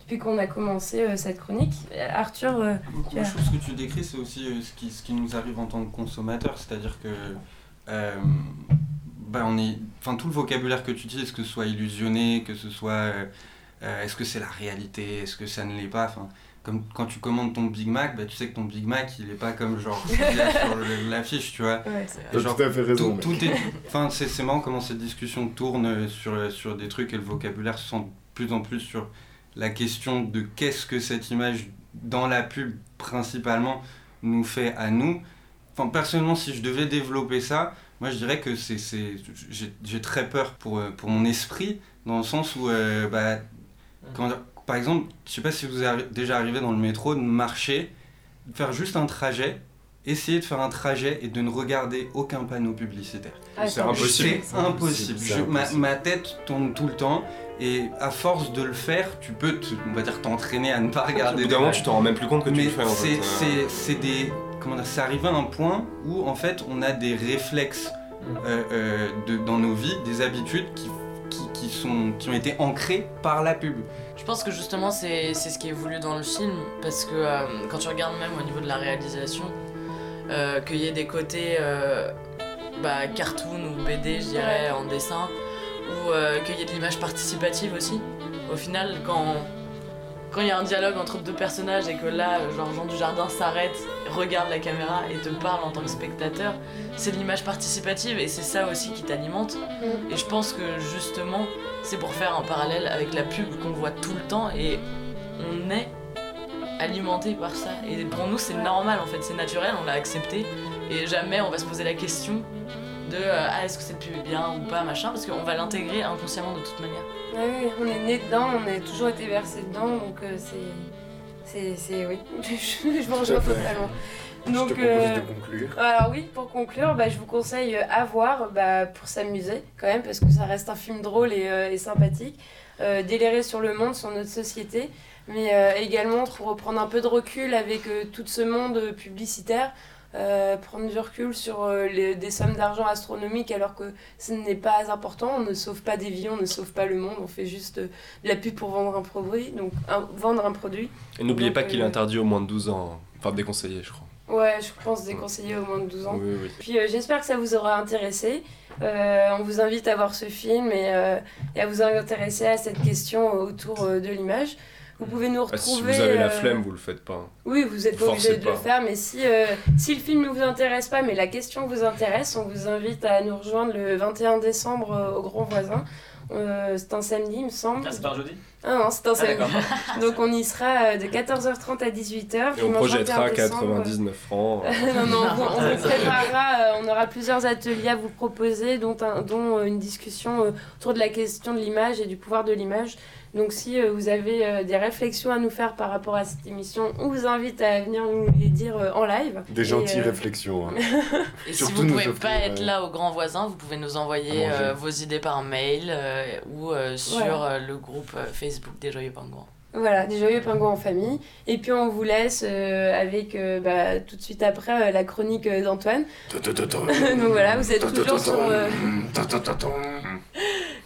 depuis qu'on a commencé euh, cette chronique. Arthur, euh, tu as... je trouve ce que tu décris, c'est aussi ce, qui, ce qui nous arrive en tant que consommateur, c'est-à-dire que bah, on est, enfin tout le vocabulaire que tu utilises, que ce soit illusionné, que ce soit, est-ce que c'est la réalité, est-ce que ça ne l'est pas, enfin comme quand tu commandes ton Big Mac, bah, tu sais que ton Big Mac il est pas comme genre ce qu'il y a sur l'affiche, tu vois. Ouais. T'as tout à fait raison, Tout, mec. tout est, enfin c'est c'est marrant comment cette discussion tourne sur sur des trucs et le vocabulaire se sent de plus en plus sur la question de qu'est-ce que cette image dans la pub principalement nous fait à nous. Enfin, personnellement, si je devais développer ça, moi je dirais que c'est, c'est, j'ai, j'ai très peur pour, euh, pour mon esprit, dans le sens où, euh, bah, quand, par exemple, je sais pas si vous êtes déjà arrivé dans le métro, de marcher, de faire juste un trajet, essayer de faire un trajet et de ne regarder aucun panneau publicitaire. Ah, c'est impossible. C'est impossible. Je- ma, tête tourne tout le temps et à force de le faire, tu peux, te- on va dire, t'entraîner à ne pas regarder. Au bout moment, tu t'en rends même plus compte que tu le fais, en c'est- fait. c'est- C'est des. Comment dire C'est arrivé à un point où, en fait, on a des réflexes euh, euh, de, dans nos vies, des habitudes qui, qui, qui sont, qui ont été ancrées par la pub. Je pense que justement c'est ce qui est voulu dans le film parce que euh, quand tu regardes même au niveau de la réalisation, euh, qu'il y ait des côtés euh, bah, cartoon ou BD je dirais en dessin ou qu'il y ait de l'image participative aussi. Au final quand quand il y a un dialogue entre deux personnages et que là genre Jean Dujardin s'arrête, regarde la caméra et te parle en tant que spectateur, c'est l'image participative et c'est ça aussi qui t'alimente. Et je pense que justement, c'est pour faire un parallèle avec la pub qu'on voit tout le temps et on est alimenté par ça. Et pour nous, c'est normal en fait, c'est naturel, on l'a accepté et jamais on va se poser la question de euh, ah, est-ce que cette pub est bien ou pas, machin, parce qu'on va l'intégrer inconsciemment de toute manière. Ah oui, on est né dedans, on a toujours été versé dedans, donc euh, c'est. C'est. c'est- Oui, je, m'en rejoins totalement. Donc, je te propose euh, de conclure. Alors oui, pour conclure, bah, je vous conseille euh, à voir bah, pour s'amuser quand même, parce que ça reste un film drôle et, euh, et sympathique. Euh, délirer sur le monde, sur notre société, mais également pour reprendre un peu de recul avec tout ce monde publicitaire. Euh, prendre du recul sur euh, les- des sommes d'argent astronomiques alors que ce n'est pas important, on ne sauve pas des vies, on ne sauve pas le monde, on fait juste euh, de la pub pour vendre un produit, donc un- vendre un produit. Et n'oubliez pas qu'il est interdit aux moins de 12 ans. Enfin, déconseillé, je crois. Ouais, je pense déconseillé au moins de 12 ans. Oui, oui. Puis j'espère que ça vous aura intéressé. On vous invite à voir ce film et, et à vous intéresser à cette question autour de l'image. Vous pouvez nous Ah, si retrouver. vous avez la euh, flemme, vous le faites pas. Oui, vous n'êtes pas obligé de le faire, mais si, euh, si le film ne vous intéresse pas, mais la question vous intéresse, on vous invite à nous rejoindre le 21 décembre euh, au Grand Voisin. Euh, c'est un samedi, il me semble. Ah, c'est pas un jeudi? Ah non, c'est un Ah, samedi. Donc on y sera de 14h30 à 18h. Et on projettera 99 francs. non, non, on, on vous préparera, on aura plusieurs ateliers à vous proposer, dont, un- dont une discussion autour de la question de l'image et du pouvoir de l'image. Donc si euh, vous avez euh, des réflexions à nous faire par rapport à cette émission, on vous invite à venir nous les dire euh, en live. Des gentilles euh, réflexions. hein. Et si vous nous pouvez offrir, pas être là au grand voisin, vous pouvez nous envoyer euh, vos idées par mail euh, ou euh, sur Voilà. euh, le groupe Facebook des Joyeux Pingouins. Voilà, des joyeux pingouins en famille. Et puis on vous laisse euh, avec euh, bah, tout de suite après euh, la chronique d'Antoine. Donc voilà, vous êtes toujours sur. euh,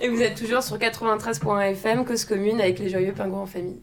Et vous êtes toujours sur 93.fm, cause commune avec les joyeux pingouins en famille.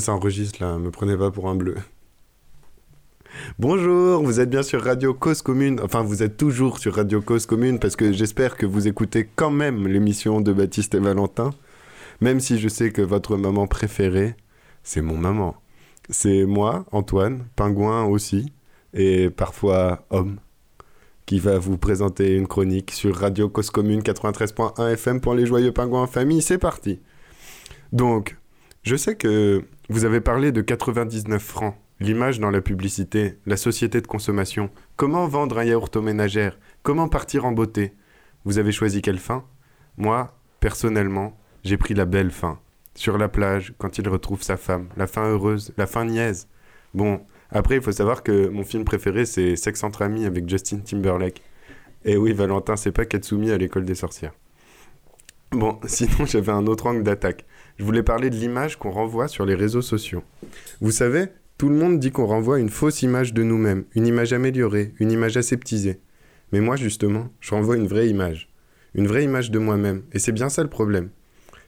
Ça enregistre là, me prenez pas pour un bleu. Bonjour, vous êtes bien sur Radio Cause Commune. Enfin, vous êtes toujours sur Radio Cause Commune parce que j'espère que vous écoutez quand même l'émission de Baptiste et Valentin. Même si je sais que votre maman préférée, c'est mon maman. C'est moi, Antoine, pingouin aussi, et parfois homme, qui va vous présenter une chronique sur Radio Cause Commune 93.1 FM pour les joyeux pingouins en famille. C'est parti. Donc, je sais que vous avez parlé de 99 francs, l'image dans la publicité, la société de consommation, comment vendre un yaourt aux ménagères, comment partir en beauté? Vous avez choisi quelle fin? Moi, personnellement, j'ai pris la belle fin. Sur la plage, quand il retrouve sa femme, la fin heureuse, la fin niaise. Bon, après, il faut savoir que mon film préféré, c'est Sex entre amis avec Justin Timberlake. Et oui, Valentin, c'est pas Katsumi à l'école des sorcières. Bon, sinon, j'avais un autre angle d'attaque. Je voulais parler de l'image qu'on renvoie sur les réseaux sociaux. Vous savez, tout le monde dit qu'on renvoie une fausse image de nous-mêmes, une image améliorée, une image aseptisée. Mais moi, justement, je renvoie une vraie image. Une vraie image de moi-même. Et c'est bien ça le problème.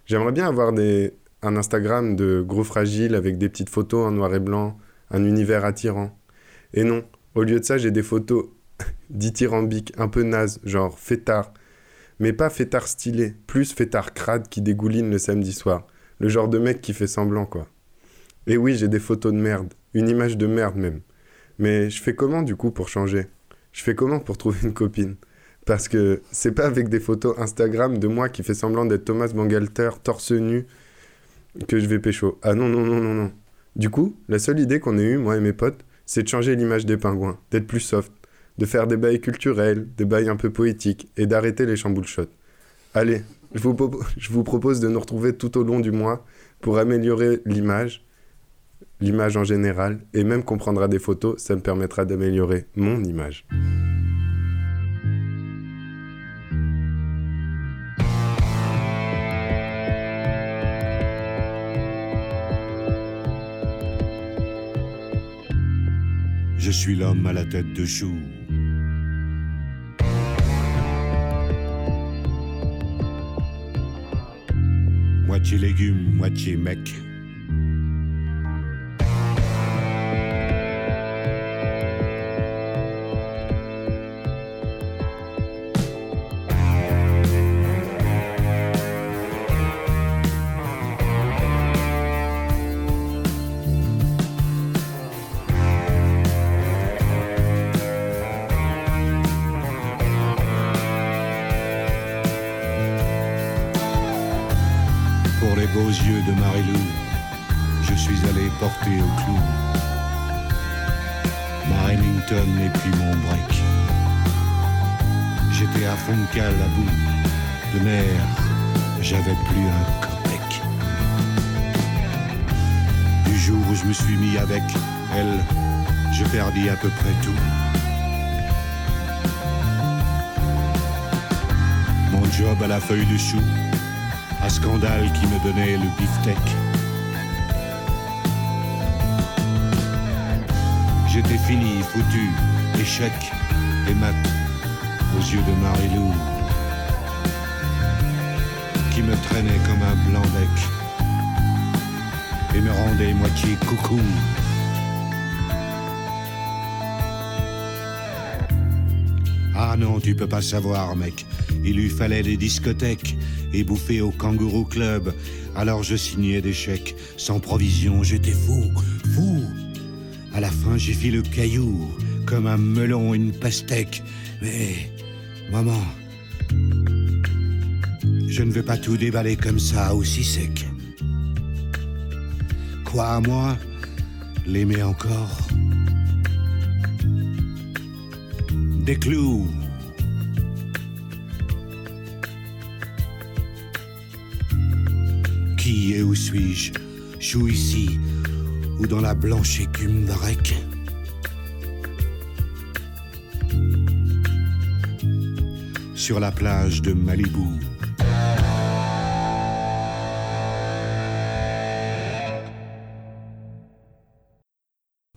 J'aimerais bien avoir des... un Instagram de gros fragiles avec des petites photos en noir et blanc, un univers attirant. Et non, au lieu de ça, j'ai des photos dithyrambiques, un peu nazes, genre fêtard. Mais pas fêtard stylé, plus fêtard crade qui dégouline le samedi soir. Le genre de mec qui fait semblant, quoi. Et oui, j'ai des photos de merde, une image de merde même. Mais je fais comment du coup pour changer? Je fais comment pour trouver une copine? Parce que c'est pas avec des photos Instagram de moi qui fait semblant d'être Thomas Bangalter, torse nu, que je vais pécho. Ah non, non, non, non, non. Du coup, la seule idée qu'on ait eue, moi et mes potes, c'est de changer l'image des pingouins, d'être plus soft, de faire des bails culturels, des bails un peu poétiques, et d'arrêter les chamboule-shots. Allez, je vous, propose de nous retrouver tout au long du mois pour améliorer l'image, l'image en général, et même qu'on prendra des photos, ça me permettra d'améliorer mon image. Je suis l'homme à la tête de chou. Moitié légumes, moitié mec. Mon break. J'étais à cale à bout de mer, j'avais plus un copec. Du jour où je me suis mis avec elle, je perdis à peu près tout. Mon job à la feuille de chou, un scandale qui me donnait le beefsteak. J'étais fini, foutu, échec et mat aux yeux de Marilou, qui me traînait comme un blanc bec et me rendait moitié coucou. Ah non, tu peux pas savoir, mec. Il lui fallait des discothèques et bouffer au kangourou club. Alors je signais des chèques. Sans provision, j'étais fou, fou. À la fin, j'ai fait le caillou, comme un melon, une pastèque. Mais, maman, je ne veux pas tout déballer comme ça, aussi sec. Quoi à moi L'aimer encore? Des clous Qui et où suis-je? Chou ici ou dans la blanche écume d'Arec Sur la plage de Malibu.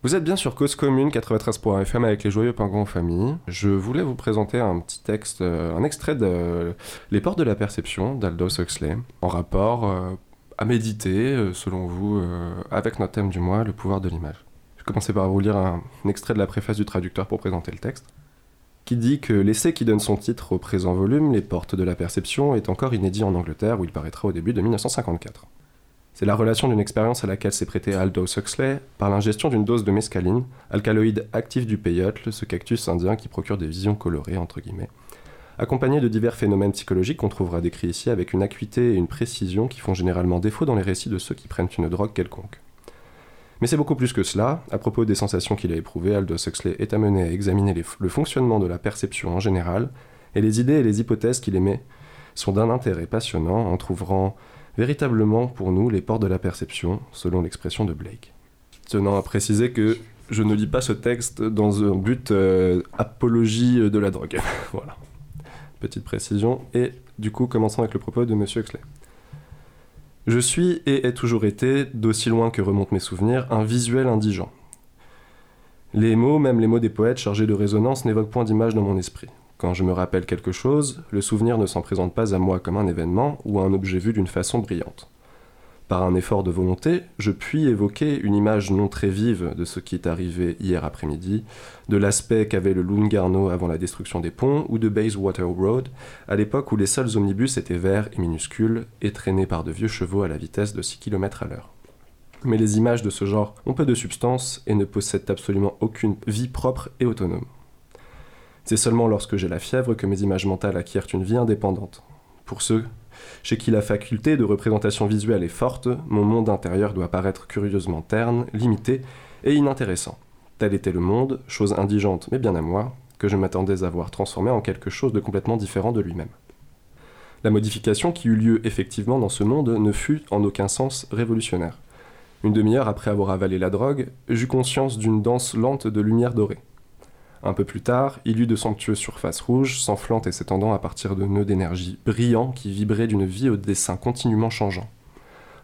Vous êtes bien sur Cause Commune 93.fm avec les joyeux pingouins en famille. Je voulais vous présenter un petit texte, euh, un extrait de Les portes de la perception d'Aldous Huxley, en rapport euh, à méditer, euh, selon vous, avec notre thème du mois, le pouvoir de l'image. vais commencer par vous lire un extrait de la préface du traducteur pour présenter le texte, qui dit que l'essai qui donne son titre au présent volume, Les portes de la perception, est encore inédit en Angleterre où il paraîtra au début de 1954. C'est la relation d'une expérience à laquelle s'est prêté Aldous Huxley par l'ingestion d'une dose de mescaline, alcaloïde actif du peyote, ce cactus indien qui procure des visions colorées, entre guillemets, accompagné de divers phénomènes psychologiques qu'on trouvera décrits ici avec une acuité et une précision qui font généralement défaut dans les récits de ceux qui prennent une drogue quelconque. Mais c'est beaucoup plus que cela. À propos des sensations qu'il a éprouvées, Aldous Huxley est amené à examiner le fonctionnement de la perception en général, et les idées et les hypothèses qu'il émet sont d'un intérêt passionnant en trouvant véritablement pour nous les portes de la perception, selon l'expression de Blake. Tenant à préciser que je ne lis pas ce texte dans un but euh, apologie de la drogue. voilà. Petite précision. Et du coup, commençons avec le propos de Monsieur Huxley. Je suis et ai toujours été, d'aussi loin que remontent mes souvenirs, un visuel indigent. Les mots, même les mots des poètes chargés de résonance, n'évoquent point d'image dans mon esprit. Quand je me rappelle quelque chose, le souvenir ne s'en présente pas à moi comme un événement ou un objet vu d'une façon brillante. Par un effort de volonté, je puis évoquer une image non très vive de ce qui est arrivé hier après-midi, de l'aspect qu'avait le Lungarno avant la destruction des ponts, ou de Bayswater Road, à l'époque où les seuls omnibus étaient verts et minuscules, et traînés par de vieux chevaux à la vitesse de 6 km à l'heure. Mais les images de ce genre ont peu de substance et ne possèdent absolument aucune vie propre et autonome. C'est seulement lorsque j'ai la fièvre que mes images mentales acquièrent une vie indépendante. Pour ceux chez qui la faculté de représentation visuelle est forte, mon monde intérieur doit paraître curieusement terne, limité et inintéressant. Tel était le monde, chose indigente mais bien à moi, que je m'attendais à voir transformé en quelque chose de complètement différent de lui-même. La modification qui eut lieu effectivement dans ce monde ne fut en aucun sens révolutionnaire. Une demi-heure après avoir avalé la drogue, j'eus conscience d'une danse lente de lumière dorée. Un peu plus tard, il eut de somptueuses surfaces rouges, s'enflant et s'étendant à partir de nœuds d'énergie brillants qui vibraient d'une vie au dessin continuellement changeant.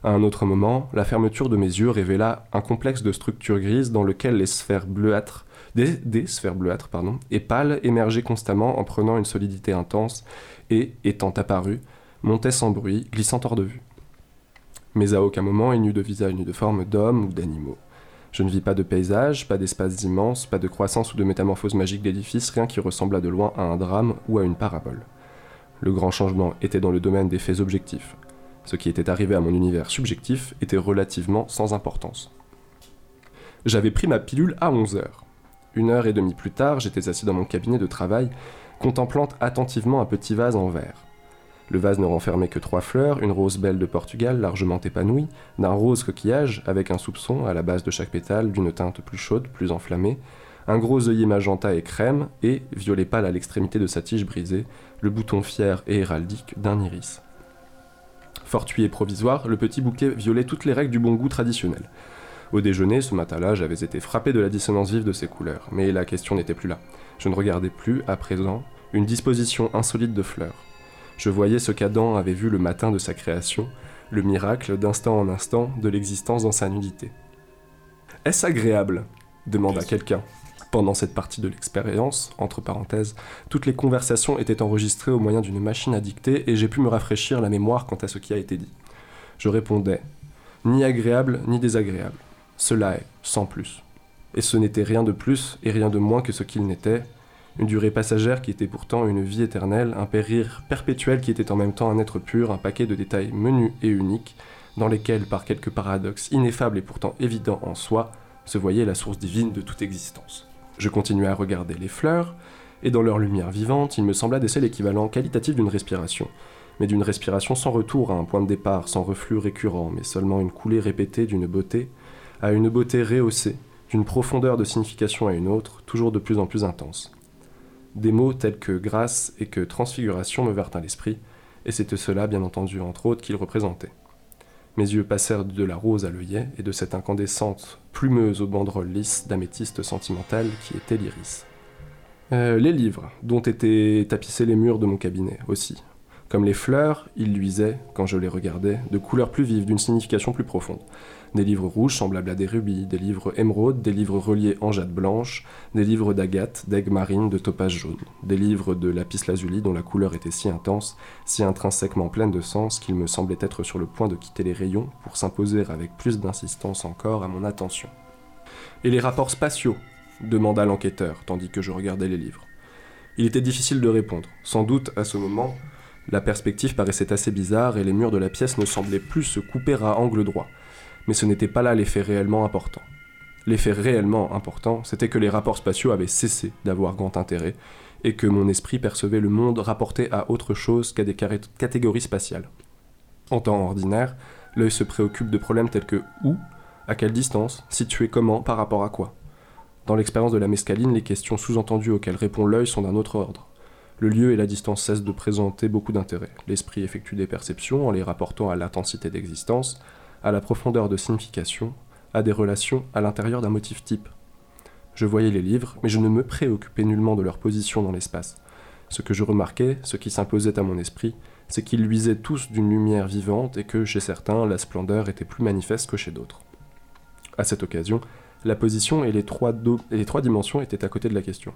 À un autre moment, la fermeture de mes yeux révéla un complexe de structures grises dans lequel les sphères bleuâtres, des, sphères bleuâtres et pâles émergeaient constamment en prenant une solidité intense et, étant apparues, montaient sans bruit, glissant hors de vue. Mais à aucun moment il n'y eut de visage ni de forme d'hommes ou d'animaux. Je ne vis pas de paysage, pas d'espaces immenses, pas de croissance ou de métamorphose magique d'édifices, rien qui ressemblât de loin à un drame ou à une parabole. Le grand changement était dans le domaine des faits objectifs. Ce qui était arrivé à mon univers subjectif était relativement sans importance. J'avais pris ma pilule à 11 heures. Une heure et demie plus tard, j'étais assis dans mon cabinet de travail, contemplant attentivement un petit vase en verre. Le vase ne renfermait que trois fleurs, une rose belle de Portugal largement épanouie, d'un rose coquillage avec un soupçon à la base de chaque pétale d'une teinte plus chaude, plus enflammée, un gros œillet magenta et crème, et, violet pâle à l'extrémité de sa tige brisée, le bouton fier et héraldique d'un iris. Fortuit et provisoire, le petit bouquet violait toutes les règles du bon goût traditionnel. Au déjeuner, ce matin-là, j'avais été frappé de la dissonance vive de ces couleurs, mais la question n'était plus là. Je ne regardais plus, à présent, une disposition insolite de fleurs. Je voyais ce qu'Adam avait vu le matin de sa création, le miracle d'instant en instant de l'existence dans sa nudité. Est-ce agréable? demanda quelqu'un. Pendant cette partie de l'expérience, entre parenthèses, toutes les conversations étaient enregistrées au moyen d'une machine à dicter et j'ai pu me rafraîchir la mémoire quant à ce qui a été dit. Je répondais ni agréable ni désagréable. Cela est, sans plus. Et ce n'était rien de plus et rien de moins que ce qu'il n'était, une durée passagère qui était pourtant une vie éternelle, un périr perpétuel qui était en même temps un être pur, un paquet de détails menus et uniques, dans lesquels, par quelques paradoxes ineffables et pourtant évidents en soi, se voyait la source divine de toute existence. Je continuais à regarder les fleurs, et dans leur lumière vivante, il me sembla d'essayer l'équivalent qualitatif d'une respiration, mais d'une respiration sans retour à un point de départ, sans reflux récurrent, mais seulement une coulée répétée d'une beauté à une beauté rehaussée, d'une profondeur de signification à une autre, toujours de plus en plus intense. Des mots tels que grâce et que transfiguration me vinrent à l'esprit, et c'était cela, bien entendu, entre autres, qu'ils représentaient. Mes yeux passèrent de la rose à l'œillet et de cette incandescente plumeuse aux banderoles lisses d'améthyste sentimentale qui était l'iris. Euh, les livres, dont étaient tapissés les murs de mon cabinet aussi. Comme les fleurs, ils luisaient, quand je les regardais, de couleurs plus vives, d'une signification plus profonde. Des livres rouges semblables à des rubis, des livres émeraudes, des livres reliés en jade blanche, des livres d'agate, d'aigue marine, de topaz jaune, des livres de lapis lazuli dont la couleur était si intense, si intrinsèquement pleine de sens qu'il me semblait être sur le point de quitter les rayons pour s'imposer avec plus d'insistance encore à mon attention. Et les rapports spatiaux? demanda l'enquêteur, tandis que je regardais les livres. Il était difficile de répondre. Sans doute, à ce moment, la perspective paraissait assez bizarre et les murs de la pièce ne semblaient plus se couper à angle droit. Mais ce n'était pas là l'effet réellement important. L'effet réellement important, c'était que les rapports spatiaux avaient cessé d'avoir grand intérêt et que mon esprit percevait le monde rapporté à autre chose qu'à des catégories spatiales. En temps ordinaire, l'œil se préoccupe de problèmes tels que où, à quelle distance, situé comment, par rapport à quoi. Dans l'expérience de la mescaline, les questions sous-entendues auxquelles répond l'œil sont d'un autre ordre. Le lieu et la distance cessent de présenter beaucoup d'intérêt. L'esprit effectue des perceptions en les rapportant à l'intensité d'existence, à la profondeur de signification, à des relations à l'intérieur d'un motif type. Je voyais les livres, mais je ne me préoccupais nullement de leur position dans l'espace. Ce que je remarquais, ce qui s'imposait à mon esprit, c'est qu'ils luisaient tous d'une lumière vivante et que chez certains, la splendeur était plus manifeste que chez d'autres. À cette occasion, la position et les trois, et les trois dimensions étaient à côté de la question.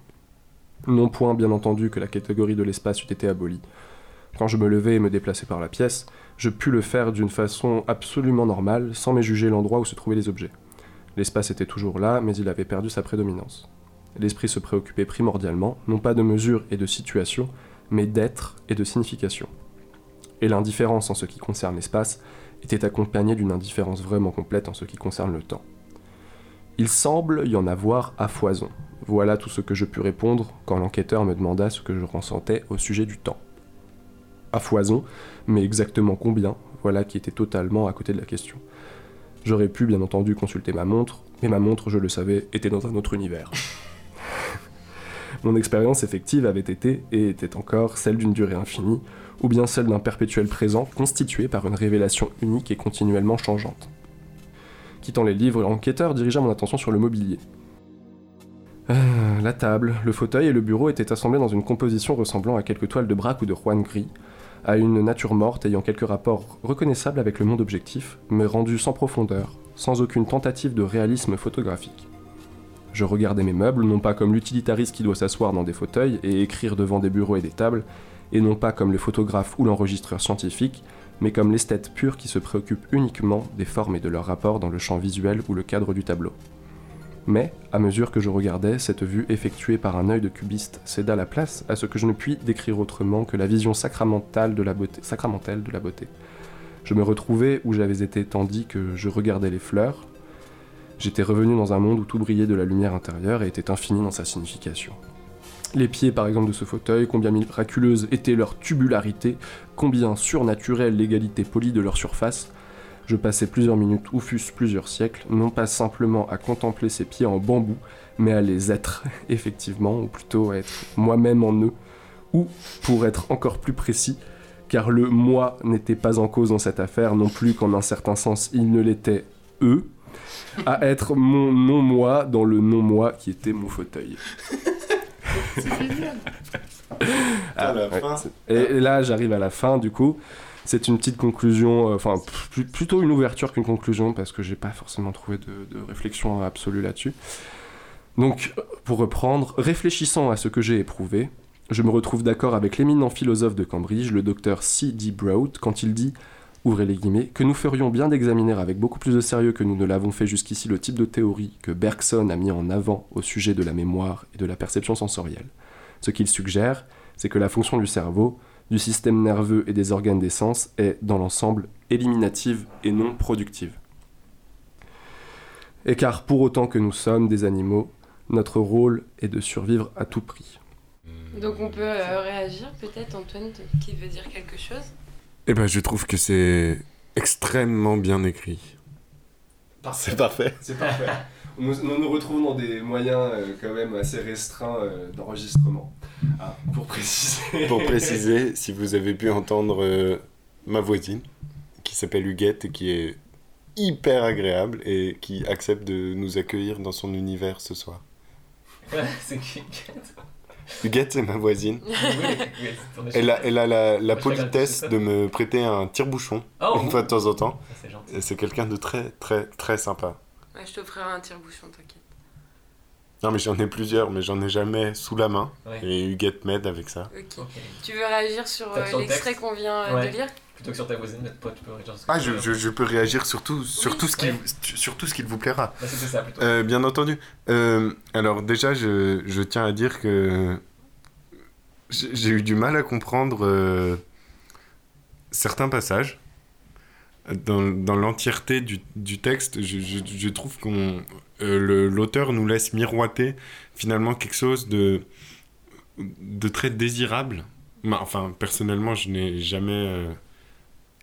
Non point, bien entendu, que la catégorie de l'espace eût été abolie. Quand je me levais et me déplaçais par la pièce, je pus le faire d'une façon absolument normale, sans méjuger l'endroit où se trouvaient les objets. L'espace était toujours là, mais il avait perdu sa prédominance. L'esprit se préoccupait primordialement, non pas de mesure et de situation, mais d'être et de signification. Et l'indifférence en ce qui concerne l'espace était accompagnée d'une indifférence vraiment complète en ce qui concerne le temps. Il semble y en avoir à foison. Voilà tout ce que je pus répondre quand l'enquêteur me demanda ce que je ressentais au sujet du temps. À foison, mais exactement combien, voilà qui était totalement à côté de la question. J'aurais pu bien entendu consulter ma montre, mais ma montre, je le savais, était dans un autre univers. Mon expérience effective avait été, et était encore, celle d'une durée infinie, ou bien celle d'un perpétuel présent constitué par une révélation unique et continuellement changeante. Quittant les livres, l'enquêteur dirigea mon attention sur le mobilier. Euh, la table, le fauteuil et le bureau étaient assemblés dans une composition ressemblant à quelques toiles de braque ou de Juan gris, à une nature morte ayant quelques rapports reconnaissables avec le monde objectif, mais rendu sans profondeur, sans aucune tentative de réalisme photographique. Je regardais mes meubles, non pas comme l'utilitariste qui doit s'asseoir dans des fauteuils et écrire devant des bureaux et des tables, et non pas comme le photographe ou l'enregistreur scientifique, mais comme l'esthète pur qui se préoccupe uniquement des formes et de leur rapport dans le champ visuel ou le cadre du tableau. Mais, à mesure que je regardais, cette vue effectuée par un œil de cubiste céda la place à ce que je ne puis décrire autrement que la vision sacramentale de la beauté. Sacramentelle de la beauté. Je me retrouvais où j'avais été tandis que je regardais les fleurs. J'étais revenu dans un monde où tout brillait de la lumière intérieure et était infini dans sa signification. Les pieds, par exemple, de ce fauteuil, combien miraculeuse était leur tubularité, combien surnaturelle l'égalité polie de leur surface, je passais plusieurs minutes ou fût-ce plusieurs siècles, non pas simplement à contempler ces pieds en bambou, mais à les être, effectivement, ou plutôt à être moi-même en eux, ou, pour être encore plus précis, car le moi n'était pas en cause dans cette affaire, non plus qu'en un certain sens il ne l'était eux, à être mon non-moi dans le non-moi qui était mon fauteuil. À la ouais, fin. c'est- et, et là, j'arrive à la fin, du coup. C'est une petite conclusion, euh, enfin, pl- plutôt une ouverture qu'une conclusion, parce que j'ai pas forcément trouvé de, réflexion absolue là-dessus. Donc, pour reprendre, réfléchissant à ce que j'ai éprouvé, je me retrouve d'accord avec l'éminent philosophe de Cambridge, le docteur C.D. Broad, quand il dit, ouvrez les guillemets, que nous ferions bien d'examiner avec beaucoup plus de sérieux que nous ne l'avons fait jusqu'ici le type de théorie que Bergson a mis en avant au sujet de la mémoire et de la perception sensorielle. Ce qu'il suggère, c'est que la fonction du cerveau, du système nerveux et des organes des sens est, dans l'ensemble, éliminative et non productive. Et car pour autant que nous sommes des animaux, notre rôle est de survivre à tout prix. Donc on peut euh, réagir peut-être, Antoine, qui veut dire quelque chose? Eh ben, je trouve que c'est extrêmement bien écrit. C'est parfait. C'est parfait. Nous, nous nous retrouvons dans des moyens euh, quand même assez restreints euh, d'enregistrement. Ah, pour préciser. Pour préciser, si vous avez pu entendre euh, ma voisine, qui s'appelle Huguette et qui est hyper agréable et qui accepte de nous accueillir dans son univers ce soir. c'est qui Huguette, c'est ma voisine. Elle a, chez- elle a la, politesse de me prêter un tire-bouchon Oh, une fois de temps en temps. Ça, c'est gentil. Et c'est quelqu'un de très, très, très sympa. Ouais, je t'offrirai un tire-bouchon, t'inquiète. Non, mais j'en ai plusieurs, mais j'en ai jamais sous la main. Ouais. Et Huguette m'aide avec ça. Ok. Tu veux réagir sur euh, l'extrait qu'on vient euh, Ouais. de lire? Plutôt que sur ta voisine, toi, tu peux réagir sur ce que Ah, tu je, veux. je, je peux réagir sur tout, sur tout ce qui, Oui. sur tout ce qui vous plaira. Bah, ça, plutôt. Euh, bien entendu. Euh, alors déjà, je, je tiens à dire que j'ai j'ai eu du mal à comprendre euh, certains passages. Dans, dans l'entièreté du, du texte, je, je, je trouve qu'on euh, l'auteur nous laisse miroiter finalement quelque chose de, de très désirable. Bah, Enfin, personnellement, je n'ai jamais euh,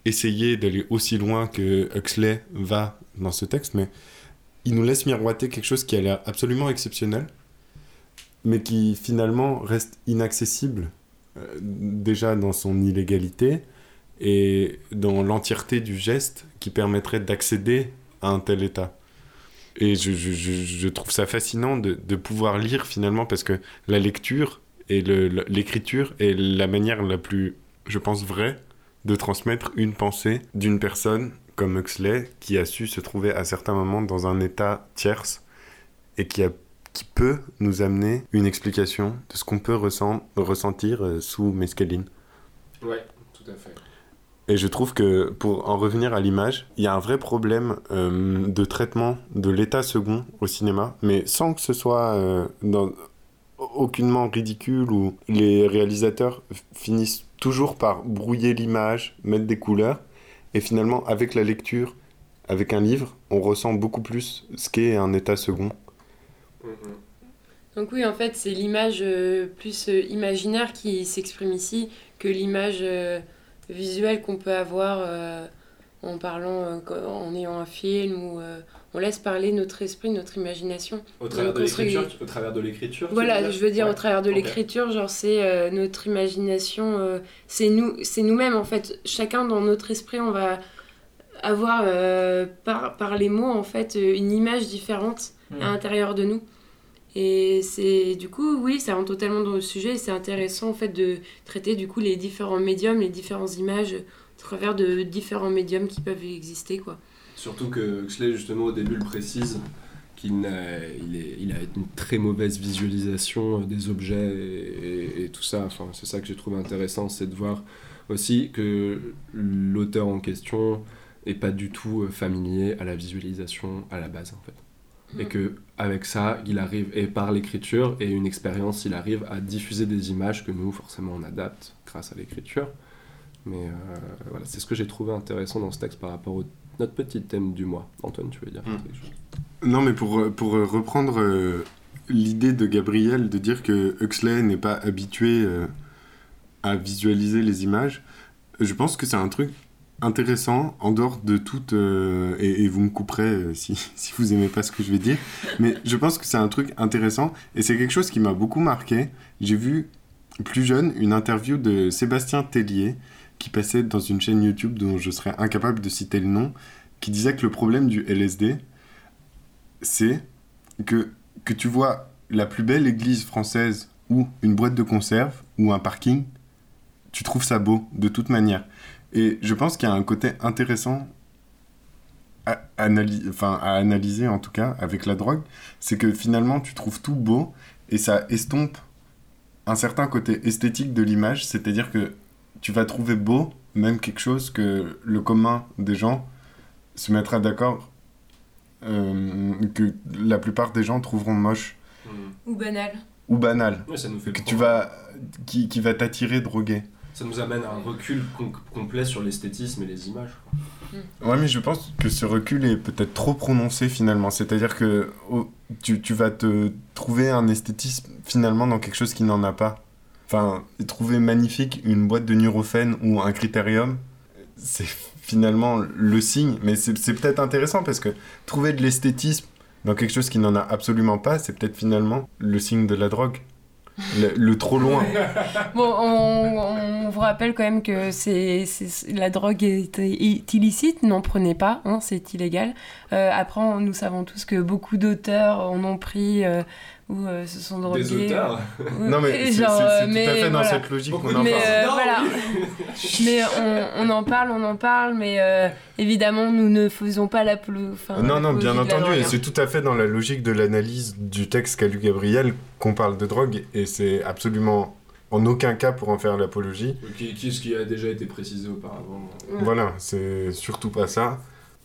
essayé d'aller aussi loin que Huxley va dans ce texte, mais il nous laisse miroiter quelque chose qui a l'air absolument exceptionnel, mais qui finalement reste inaccessible, euh, déjà dans son illégalité et dans l'entièreté du geste qui permettrait d'accéder à un tel état. Et je, je- je- trouve ça fascinant de, de pouvoir lire finalement, parce que la lecture et l'écriture est la manière la plus, je pense, vraie de transmettre une pensée d'une personne comme Huxley qui a su se trouver à certains moments dans un état tierce et qui, a, qui peut nous amener une explication de ce qu'on peut ressent- ressentir euh, sous mescaline. Ouais, tout à fait. Et je trouve que pour en revenir à l'image, il y a un vrai problème euh, de traitement de l'état second au cinéma, mais sans que ce soit euh, aucunement ridicule où les réalisateurs finissent toujours par brouiller l'image, mettre des couleurs, et finalement avec la lecture, avec un livre, on ressent beaucoup plus ce qu'est un état second. Donc oui, en fait, c'est l'image euh, plus imaginaire qui s'exprime ici que l'image visuelle qu'on peut avoir euh, en parlant, euh, en ayant un film ou euh, on laisse parler notre esprit, notre imagination. Au travers de l'écriture, tu- au travers de l'écriture. tu Voilà, je veux dire Ouais. au travers de l'écriture, genre c'est euh, notre imagination, euh, c'est nous, c'est nous-mêmes en fait. Chacun dans notre esprit, on va avoir euh, par, par les mots en fait une image différente à l'intérieur de nous. Et c'est du coup, oui, ça rentre totalement dans le sujet. et C'est intéressant en fait de traiter du coup les différents médiums, les différentes images au travers de différents médiums qui peuvent exister quoi. Surtout que Huxley, justement, au début, le précise qu'il n'a- il, a une très mauvaise visualisation des objets et, et- et tout ça. Enfin, c'est ça que j'ai trouvé intéressant, c'est de voir aussi que l'auteur en question est pas du tout euh, familier à la visualisation à la base, en fait. Et Mm. que avec ça, il arrive, et par l'écriture et une expérience, il arrive à diffuser des images que nous, forcément, on adapte grâce à l'écriture. Mais euh, voilà, c'est ce que j'ai trouvé intéressant dans ce texte par rapport au notre petit thème du mois. Antoine, tu veux dire Mm. quelque chose? Non, mais pour, euh, pour euh, reprendre euh, l'idée de Gabriel de dire que Huxley n'est pas habitué euh, à visualiser les images, je pense que c'est un truc intéressant en dehors de toute... euh, et, vous me couperez euh, si, si vous aimez pas ce que je vais dire, mais je pense que c'est un truc intéressant et c'est quelque chose qui m'a beaucoup marqué. J'ai vu plus jeune une interview de Sébastien Tellier qui passait dans une chaîne YouTube dont je serais incapable de citer le nom, qui disait que le problème du LSD, c'est que, que tu vois la plus belle église française ou une boîte de conserve ou un parking, tu trouves ça beau de toute manière. Et je pense qu'il y a un côté intéressant à, analy- enfin, à analyser en tout cas avec la drogue, c'est que finalement tu trouves tout beau et ça estompe un certain côté esthétique de l'image, c'est-à-dire que tu vas trouver beau même quelque chose que le commun des gens se mettra d'accord euh, que la plupart des gens trouveront moche. Ou banal. ou banal, Ouais, ça nous fait que tu vas qui, qui va t'attirer drogué. Ça nous amène à un recul com- complet sur l'esthétisme et les images. quoi. Ouais, mais je pense que ce recul est peut-être trop prononcé finalement. C'est-à-dire que tu, tu vas te trouver un esthétisme finalement dans quelque chose qui n'en a pas. Enfin, trouver magnifique une boîte de Nurofen ou un critérium, c'est finalement le signe. Mais c'est peut-être intéressant parce que trouver de l'esthétisme dans quelque chose qui n'en a absolument pas, c'est peut-être finalement le signe de la drogue. Le, trop loin. Bon, on, vous rappelle quand même que c'est, la drogue est, illicite, n'en prenez pas, hein, c'est illégal. Euh, après, nous savons tous que beaucoup d'auteurs en ont pris euh, ou euh, se sont drogués. auteurs euh, Non, mais c'est- euh, tout à fait dans voilà. cette logique qu'on en mais, parle. euh, Non, voilà. mais on, on en parle, on en parle, mais euh, évidemment, nous ne faisons pas la enfin, Non, non, bien entendu, et c'est tout à fait dans la logique de l'analyse du texte qu'a lu Gabriel qu'on parle de drogue, et c'est absolument en aucun cas pour en faire l'apologie. Qui, qui- ce qui a déjà été précisé auparavant? Voilà, c'est surtout pas ça.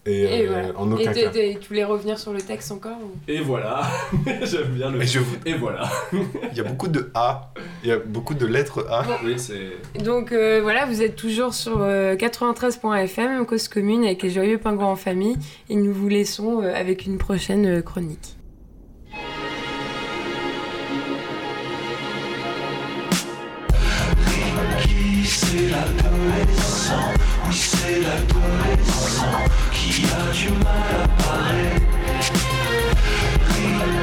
Et, Et euh, voilà. en Et aucun cas. t'es- tu voulais revenir sur le texte encore ou- Et voilà, j'aime bien le. Et, je... Et voilà. Il y a beaucoup de A, il y a beaucoup de lettres A. Oui, c'est. Donc euh, voilà, vous êtes toujours sur euh, 93.fm, cause commune avec les joyeux pingouins en famille, et nous vous laissons euh, avec une prochaine euh, chronique. Qui c'est Oui, c'est l'adolescent à parler?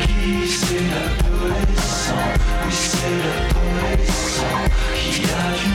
Qui c'est l'adolescent? Oui, c'est l'adolescent? Qui a du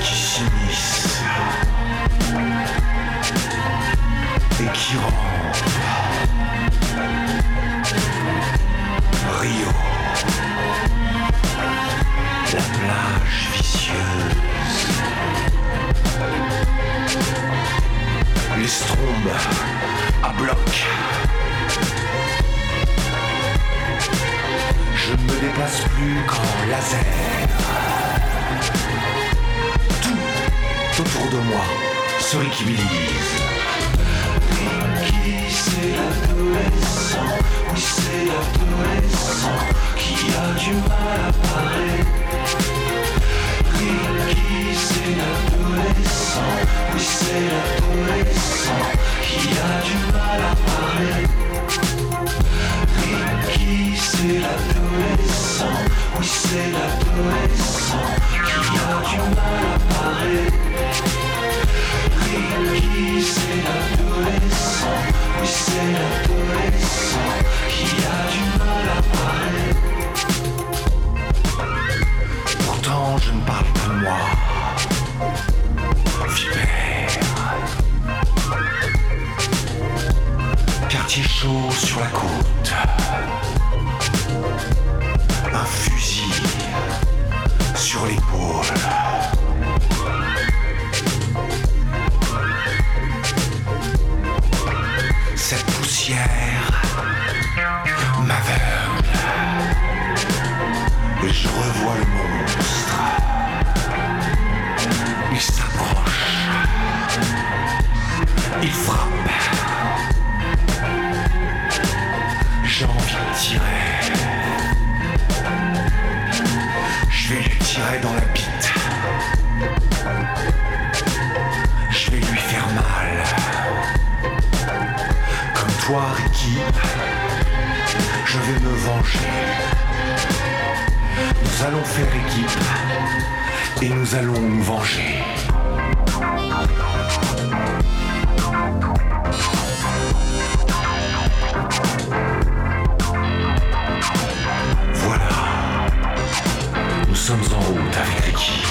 qui s'immisce et qui rampe. Rio. La plage vicieuse. Les strombes à bloc. Je ne me déplace plus qu'en laser. Tout autour de moi se riquibilise. Qui c'est l'adolescent? Oui, c'est l'adolescent qui a du mal à parler. Qui c'est l'adolescent? Oui, c'est l'adolescent Quartier chaud sur la côte. M'aveugle. Et je revois le monstre. Il s'approche. Il frappe. J'ai envie de tirer. Je vais lui tirer dans la Toi, Ricky, je vais me venger. Nous allons faire équipe et nous allons nous venger. Voilà. Nous sommes en route avec Ricky.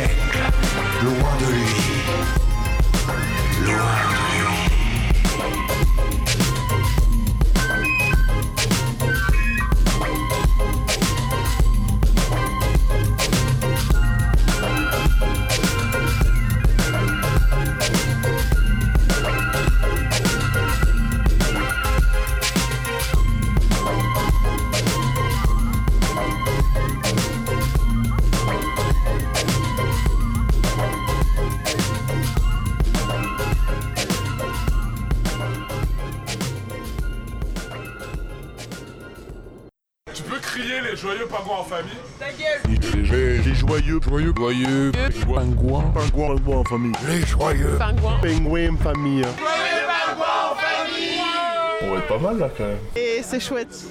Loin de lui. Joyeux, joyeux, joyeux, pingouins, pingouins, pingouins en famille. Les joyeux Pingouins. pingouins en famille. Joyeux pingouins en famille On va être pas mal là quand même. Et c'est chouette.